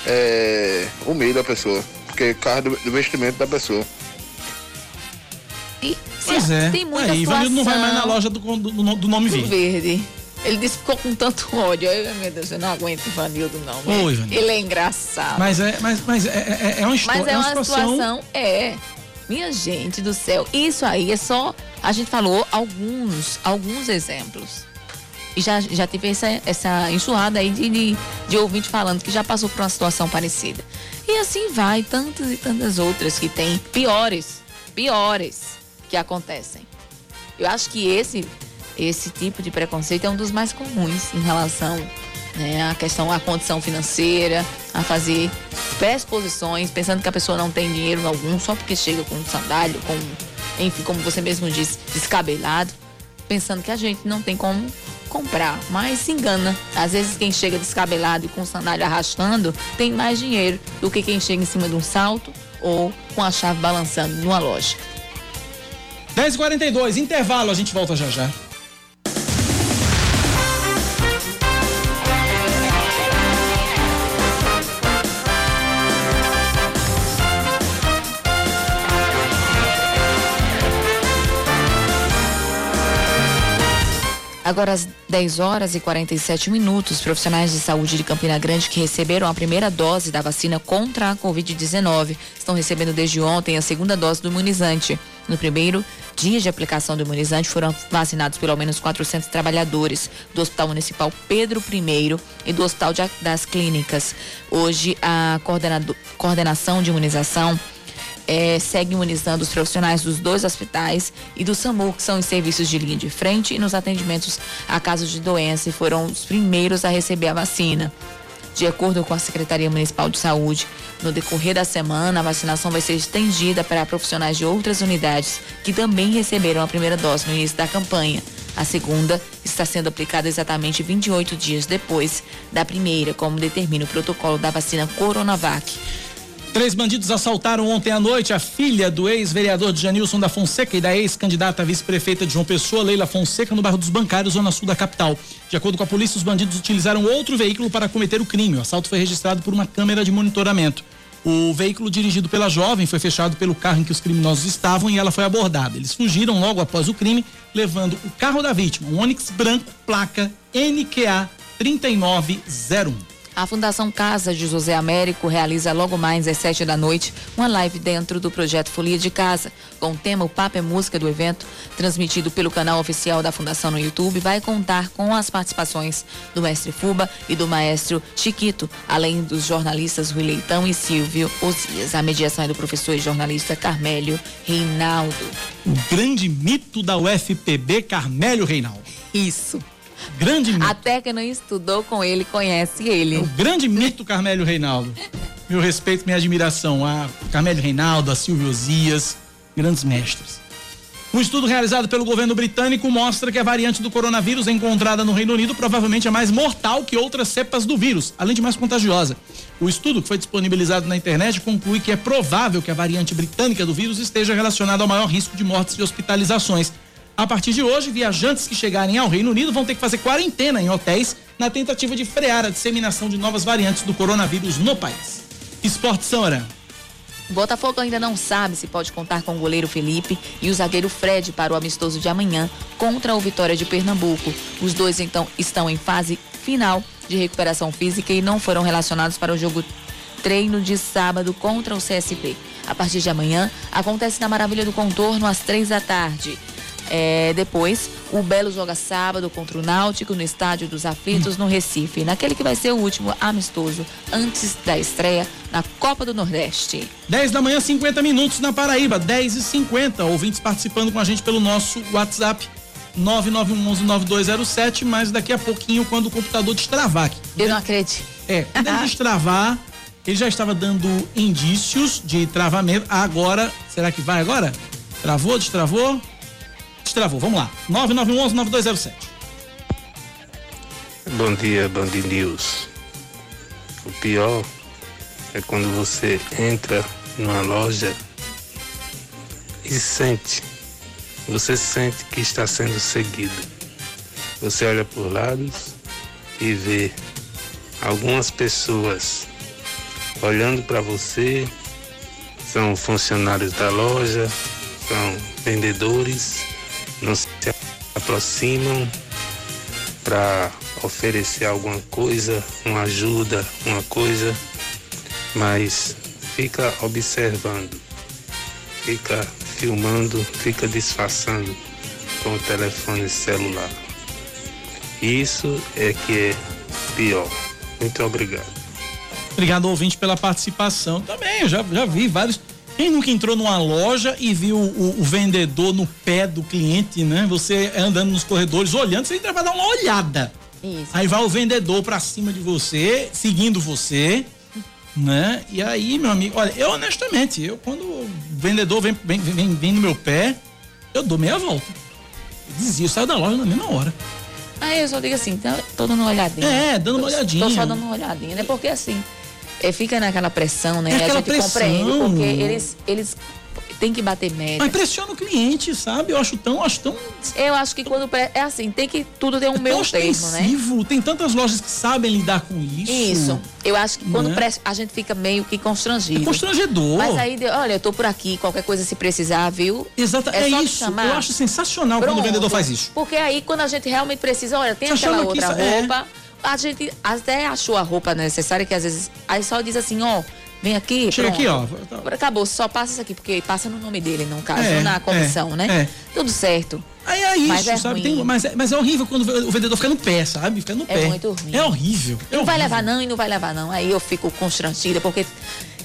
é, humilha a pessoa. Porque carro do, do vestimento da pessoa.
E
Pois é.
tem muita
Aí, Ivanildo não vai mais na loja do, do, do- do nome
do
verde.
verde. Ele disse que ficou com tanto ódio. Ai, meu Deus, eu não aguento Ivanildo, não.
Ô, Ivanildo.
Ele é engraçado.
Mas é, mas, mas é, é, é uma história.
Mas é uma
situação.
situação, é. Minha gente do céu, isso aí é só. A gente falou alguns, alguns exemplos. E já, já teve essa, essa enxurrada aí de, de, de ouvinte falando que já passou por uma situação parecida. E assim vai, tantas e tantas outras que tem piores, piores que acontecem. Eu acho que esse, esse tipo de preconceito é um dos mais comuns em relação né, à questão, à condição financeira, a fazer pré-exposições, pensando que a pessoa não tem dinheiro algum só porque chega com sandália, com, enfim, como você mesmo disse, descabelado, pensando que a gente não tem como comprar, mas se engana. Às vezes quem chega descabelado e com sandália arrastando tem mais dinheiro do que quem chega em cima de um salto ou com a chave balançando numa loja.
10h42, intervalo, a gente volta já já.
Agora às 10 horas e 47 minutos, profissionais de saúde de Campina Grande que receberam a primeira dose da vacina contra a Covid-19 estão recebendo desde ontem a segunda dose do imunizante. No primeiro dia de aplicação do imunizante foram vacinados pelo menos 400 trabalhadores do Hospital Municipal Pedro I e do Hospital das Clínicas. Hoje a coordenação de imunização eh, segue imunizando os profissionais dos dois hospitais e do SAMU, que são os serviços de linha de frente e nos atendimentos a casos de doença e foram os primeiros a receber a vacina. De acordo com a Secretaria Municipal de Saúde, no decorrer da semana, a vacinação vai ser estendida para profissionais de outras unidades que também receberam a primeira dose no início da campanha. A segunda está sendo aplicada exatamente 28 dias depois da primeira, como determina o protocolo da vacina Coronavac.
Três bandidos assaltaram ontem à noite a filha do ex-vereador Janilson da Fonseca e da ex-candidata vice-prefeita de João Pessoa, Leila Fonseca, no bairro dos Bancários, zona sul da capital. De acordo com a polícia, os bandidos utilizaram outro veículo para cometer o crime. O assalto foi registrado por uma câmera de monitoramento. O veículo dirigido pela jovem foi fechado pelo carro em que os criminosos estavam e ela foi abordada. Eles fugiram logo após o crime, levando o carro da vítima, um Onix branco, placa NQA 3901.
A Fundação Casa de José Américo realiza logo mais às sete da noite uma live dentro do projeto Folia de Casa, com o tema O Papo é Música do evento, transmitido pelo canal oficial da Fundação no YouTube, vai contar com as participações do mestre Fuba e do maestro Chiquito, além dos jornalistas Rui Leitão e Silvio Osias. A mediação é do professor e jornalista Carmélio Reinaldo.
O grande mito da UFPB, Carmélio Reinaldo.
Isso.
Grande mito.
Até quem não estudou com ele conhece ele.
O grande mito Carmélio Reinaldo. Meu respeito, minha admiração a Carmélio Reinaldo, a Silvio Osias, grandes mestres. Um estudo realizado pelo governo britânico mostra que a variante do coronavírus encontrada no Reino Unido provavelmente é mais mortal que outras cepas do vírus, além de mais contagiosa. O estudo, que foi disponibilizado na internet, conclui que é provável que a variante britânica do vírus esteja relacionada ao maior risco de mortes e hospitalizações. A partir de hoje, viajantes que chegarem ao Reino Unido vão ter que fazer quarentena em hotéis na tentativa de frear a disseminação de novas variantes do coronavírus no país. Esporte Samara.
Botafogo ainda não sabe se pode contar com o goleiro Felipe e o zagueiro Fred para o amistoso de amanhã contra o Vitória de Pernambuco. Os dois então estão em fase final de recuperação física e não foram relacionados para o jogo treino de sábado contra o CSP. A partir de amanhã, acontece na Maravilha do Contorno às três da tarde. É, depois, o Belo joga sábado contra o Náutico no Estádio dos Aflitos, no Recife, naquele que vai ser o último amistoso antes da estreia na Copa do Nordeste.
10 da manhã, 50 minutos na Paraíba, 10 e 50 Ouvintes participando com a gente pelo nosso WhatsApp. 9911-9207, mas daqui a pouquinho, quando o computador destravar aqui.
Eu não acredito.
É, quando ele destravar, ele já estava dando indícios de travamento. Agora, será que vai agora? Travou, destravou? Destravou, vamos lá. 9911-9207.
Bom dia, Band News. O pior é quando você entra numa loja e sente, você sente que está sendo seguido. Você olha por lados e vê algumas pessoas olhando para você, são funcionários da loja, são vendedores, não se aproximam para oferecer alguma coisa, uma ajuda, uma coisa, mas fica observando, fica filmando, fica disfarçando com o telefone celular. Isso é que é pior. Muito obrigado.
Obrigado, ouvinte, pela participação. Também, eu já, já vi vários. Quem nunca entrou numa loja e viu o, o vendedor no pé do cliente, né? Você andando nos corredores, olhando, você vai dar uma olhada.
Isso.
Aí vai o vendedor pra cima de você, seguindo você, né? E aí, meu amigo, olha, eu honestamente, eu quando o vendedor vem, vem, vem, vem no meu pé, eu dou meia volta. Eu dizia, eu saio da loja na mesma hora.
Aí eu só digo assim, tá, tô dando uma olhadinha.
É, dando uma olhadinha.
Tô só dando uma olhadinha, né? Porque assim, é, fica naquela pressão, né?
É
a
aquela
gente
pressão.
compreende, porque eles, eles têm que bater média.
Mas pressiona o cliente, sabe? Eu acho tão, acho tão
Eu acho que quando. É assim, tem que tudo ter um
tão
meio termo, né?
Tem tantas lojas que sabem lidar com isso.
Isso. Eu acho que quando
Né?
a gente fica meio que constrangido.
É constrangedor.
Mas aí, olha, eu tô por aqui, qualquer coisa se precisar, viu?
Exato, é,
te
isso. Eu acho sensacional quando o
Pronto.
vendedor faz isso.
Porque aí, quando a gente realmente precisa, olha, tem
Você
aquela outra
é-
roupa, a gente até achou a roupa necessária, que às vezes. Aí só diz assim, ó, vem aqui.
Chega aqui, ó.
Agora Acabou, só passa isso aqui, porque passa no nome dele, no caso,
É,
na comissão,
é,
né?
é.
Tudo certo.
Aí é isso,
Mas é
sabe? Tem- mas, é, mas é horrível quando o vendedor fica no pé, sabe? Fica no
É
pé.
muito ruim.
É horrível.
E não vai levar não, e não vai levar não. Aí eu fico constrangida, porque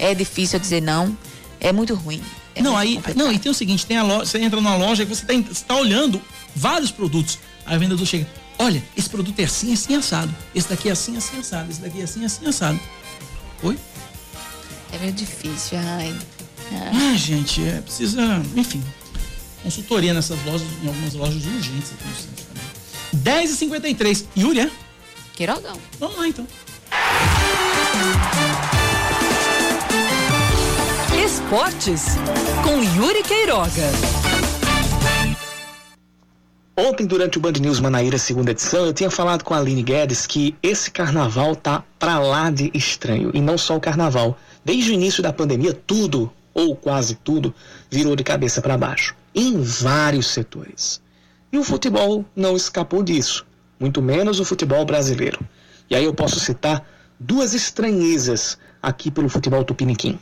é difícil dizer não. É muito ruim. É
não,
muito
aí,
complicado.
não, e tem o seguinte, tem a loja, você entra numa loja e você tá, você tá olhando vários produtos. Aí o vendedor chega, olha, esse produto é assim, assim, assado. Esse daqui é assim, assim, assado. Esse daqui é assim, assim, assado. Oi?
É meio difícil, ai.
Ah, gente, é, precisa, enfim, consultoria nessas lojas, em algumas lojas urgentes aqui no centro também. 10h53. Yuri, é?
Queirogão.
Vamos lá, então.
Esportes com Yuri Queiroga.
Ontem, durante o Band News Manaíra, segunda edição, eu tinha falado com a Aline Guedes que esse carnaval tá pra lá de estranho. E não só o carnaval. Desde o início da pandemia, tudo, ou quase tudo, virou de cabeça para baixo. Em vários setores. E o futebol não escapou disso. Muito menos o futebol brasileiro. E aí eu posso citar duas estranhezas aqui pelo futebol tupiniquim.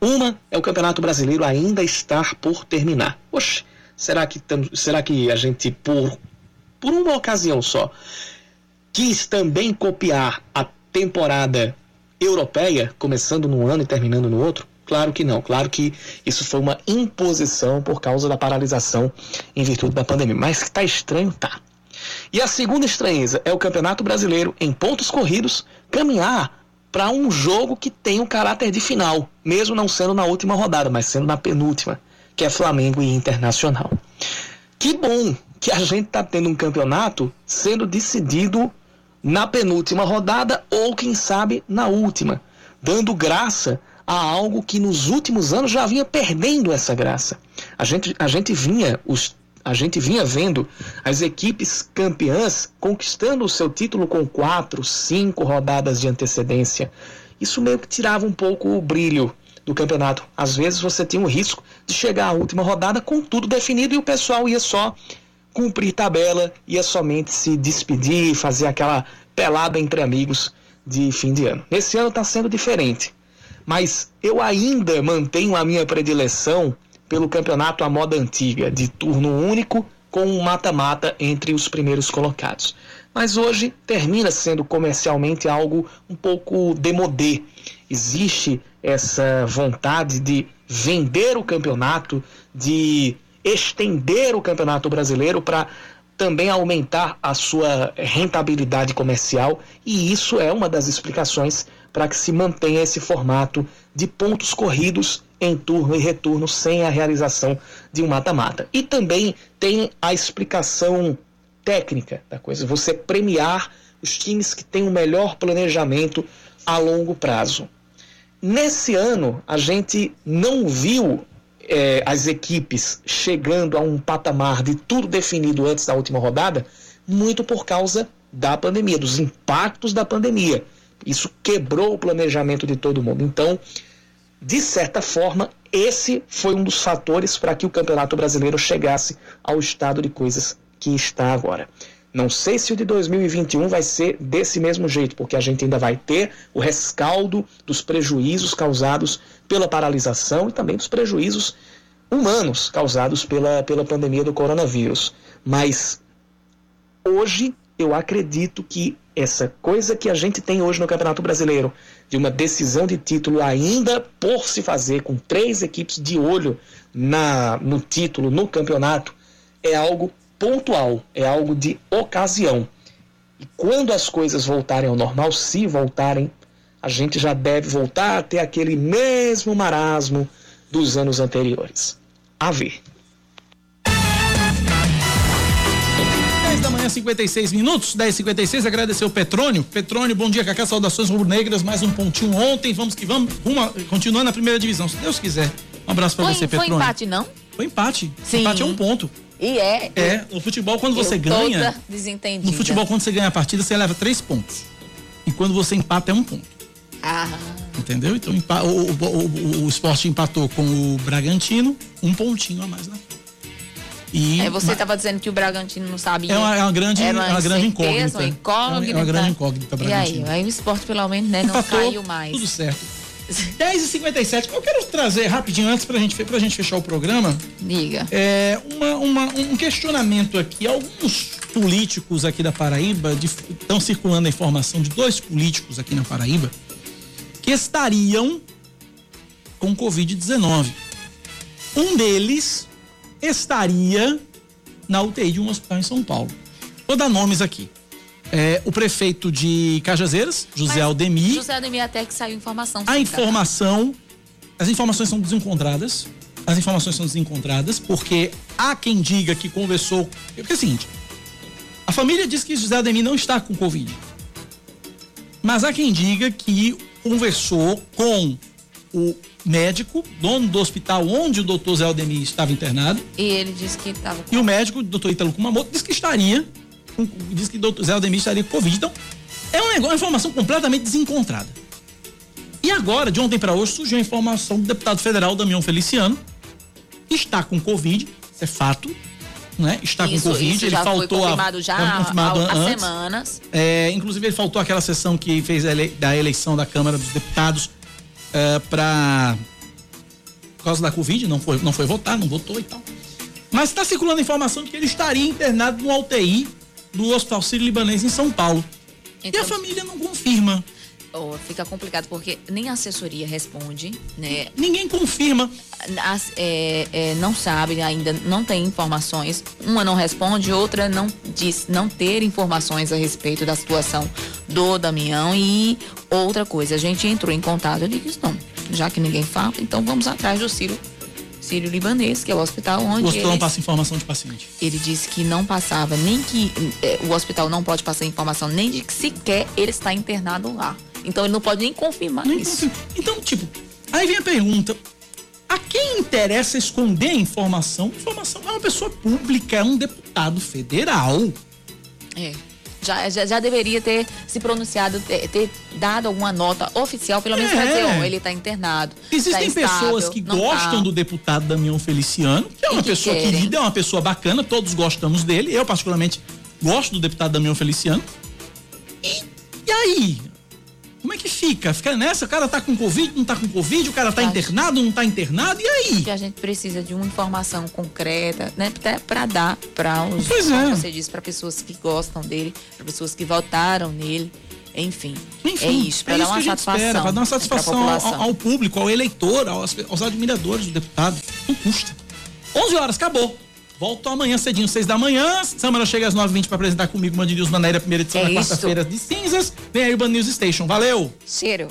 Uma é o Campeonato Brasileiro ainda estar por terminar. Oxe, será que, tam- será que a gente, por, por uma ocasião só, quis também copiar a temporada europeia, começando num ano e terminando no outro? Claro que não. Claro que isso foi uma imposição por causa da paralisação em virtude da pandemia. Mas tá estranho, tá. E a segunda estranheza é o Campeonato Brasileiro, em pontos corridos, caminhar para um jogo que tem um caráter de final, mesmo não sendo na última rodada, mas sendo na penúltima, que é Flamengo e Internacional. Que bom que a gente está tendo um campeonato sendo decidido na penúltima rodada ou, quem sabe, na última, dando graça a algo que nos últimos anos já vinha perdendo essa graça. A gente, a gente vinha os a gente vinha vendo as equipes campeãs conquistando o seu título com quatro, cinco rodadas de antecedência. Isso meio que tirava um pouco o brilho do campeonato. Às vezes você tinha o risco de chegar à última rodada com tudo definido e o pessoal ia só cumprir tabela, ia somente se despedir, fazer aquela pelada entre amigos de fim de ano. Nesse ano está sendo diferente. Mas eu ainda mantenho a minha predileção pelo campeonato à moda antiga, de turno único com um mata-mata entre os primeiros colocados. Mas hoje termina sendo comercialmente algo um pouco demodê. Existe essa vontade de vender o campeonato, de estender o campeonato brasileiro para também aumentar a sua rentabilidade comercial, e isso é uma das explicações para que se mantenha esse formato de pontos corridos em turno e retorno sem a realização de um mata-mata. E também tem a explicação técnica da coisa, você premiar os times que têm o melhor planejamento a longo prazo. Nesse ano, a gente não viu eh, as equipes chegando a um patamar de tudo definido antes da última rodada, muito por causa da pandemia, dos impactos da pandemia. Isso quebrou o planejamento de todo mundo. Então, de certa forma, esse foi um dos fatores para que o Campeonato Brasileiro chegasse ao estado de coisas que está agora. Não sei se o de 2021 vai ser desse mesmo jeito, porque a gente ainda vai ter o rescaldo dos prejuízos causados pela paralisação e também dos prejuízos humanos causados pela, pela pandemia do coronavírus. Mas hoje eu acredito que essa coisa que a gente tem hoje no Campeonato Brasileiro, de uma decisão de título ainda por se fazer, com três equipes de olho na, no título, no campeonato, é algo pontual, é algo de ocasião. E quando as coisas voltarem ao normal, se voltarem, a gente já deve voltar a ter aquele mesmo marasmo dos anos anteriores. A ver.
10 da manhã, 56 minutos, 10 56 agradecer o Petrônio. Petrônio, bom dia, Cacá, saudações rubro-negras, mais um pontinho ontem, vamos que vamos, rumo a, continuando na primeira divisão, se Deus quiser. Um abraço pra
Foi,
você,
foi
Petrônio.
empate, não?
Foi empate.
Sim.
Empate é um ponto.
E é.
É, no futebol, quando você ganha.
desentendida.
No futebol, quando você ganha a partida, você leva três pontos. E quando você empata, é um ponto.
Ah,
Entendeu? Então o, o, o, o esporte empatou com o Bragantino, um pontinho a mais na frente. E
é, você estava dizendo que o Bragantino não sabia.
É uma- é uma grande-
Era
é uma grande
incerteza,
incógnita.
uma incógnita.
É uma grande incógnita,
E aí,
Bragantino.
aí o esporte pelo menos né, não
Empatou,
caiu mais.
Tudo certo. 10 e 57 Eu quero trazer rapidinho, antes pra gente, pra gente fechar o programa,
Diga.
é, uma, uma- um questionamento aqui. Alguns políticos aqui da Paraíba estão circulando a informação de dois políticos aqui na Paraíba que estariam com Covid-19. Um deles estaria na UTI de um hospital em São Paulo. Vou dar nomes aqui. É, o prefeito de Cajazeiras, José Aldemir.
José Ademir até que saiu informação.
A informação, as informações são desencontradas. As informações são desencontradas porque há quem diga que conversou. Porque é o seguinte: a família diz que José Ademir não está com Covid. Mas há quem diga que conversou com o médico, dono do hospital onde o doutor Zé Aldemir estava internado.
E ele disse que estava
E o médico, o doutor Ítalo Kumamoto, disse que estaria, com- disse que doutor Zé Aldemir estaria com Covid. Então, é um negócio, uma informação completamente desencontrada. E agora, de ontem para hoje, surgiu a informação do deputado federal Damião Feliciano, que está com Covid, isso é fato, né? Está
isso,
com Covid, ele faltou
confirmado
a,
já
foi
há,
confirmado
há
antes.
semanas.
É, inclusive, ele faltou aquela sessão que fez a ele- da eleição da Câmara dos Deputados para por causa da Covid, não foi, não foi votar, não votou e tal. Mas está circulando a informação de que ele estaria internado no UTI do Hospital Sírio-Libanês em São Paulo. e a família não confirma.
Oh, fica complicado porque nem a assessoria responde, né?
Ninguém confirma.
As- é, é, não sabe ainda, não tem informações. Uma não responde, outra não diz não ter informações a respeito da situação do Damião. E outra coisa, a gente entrou em contato, eu disse, não, já que ninguém fala, então vamos atrás do Ciro, Ciro Libanês, que é o hospital onde
o hospital não passa informação de paciente.
ele disse que não passava, nem que eh, o hospital não pode passar informação, nem de que sequer ele está internado lá. Então ele não pode nem confirmar isso.
Então, tipo, aí vem a pergunta: a quem interessa esconder a informação? Informação é uma pessoa pública, é um deputado federal.
É. Já, já, já deveria ter se pronunciado, ter, ter dado alguma nota oficial, pelo menos
É.
pra dizer, ó, ele está internado.
Existem
tá
pessoas que
não
gostam
tá.
do deputado Damião Feliciano, que é uma
que
pessoa
querem.
querida, é uma pessoa bacana, todos gostamos dele. Eu, particularmente, gosto do deputado Damião Feliciano. E, e aí? Como é que fica? Fica nessa, o cara tá com Covid, não tá com Covid, o cara tá internado, não tá internado, e aí?
Que a gente precisa de uma informação concreta, né? Até pra dar pra os,
Pois
como
é.
você disse, pra pessoas que gostam dele, pra pessoas que votaram nele. Enfim,
Enfim,
é isso, pra
é
dar
isso
uma satisfação.
pra dar uma satisfação ao, ao público, ao eleitor, aos, aos admiradores do deputado. Não custa. 11 horas, acabou. Volto amanhã cedinho, 6 da manhã. Samara chega às 9h20 pra apresentar comigo o Band News Manaíra, primeira edição
É isso.
quarta-feira de cinzas. Vem aí o Band News Station. Valeu!
Cheiro.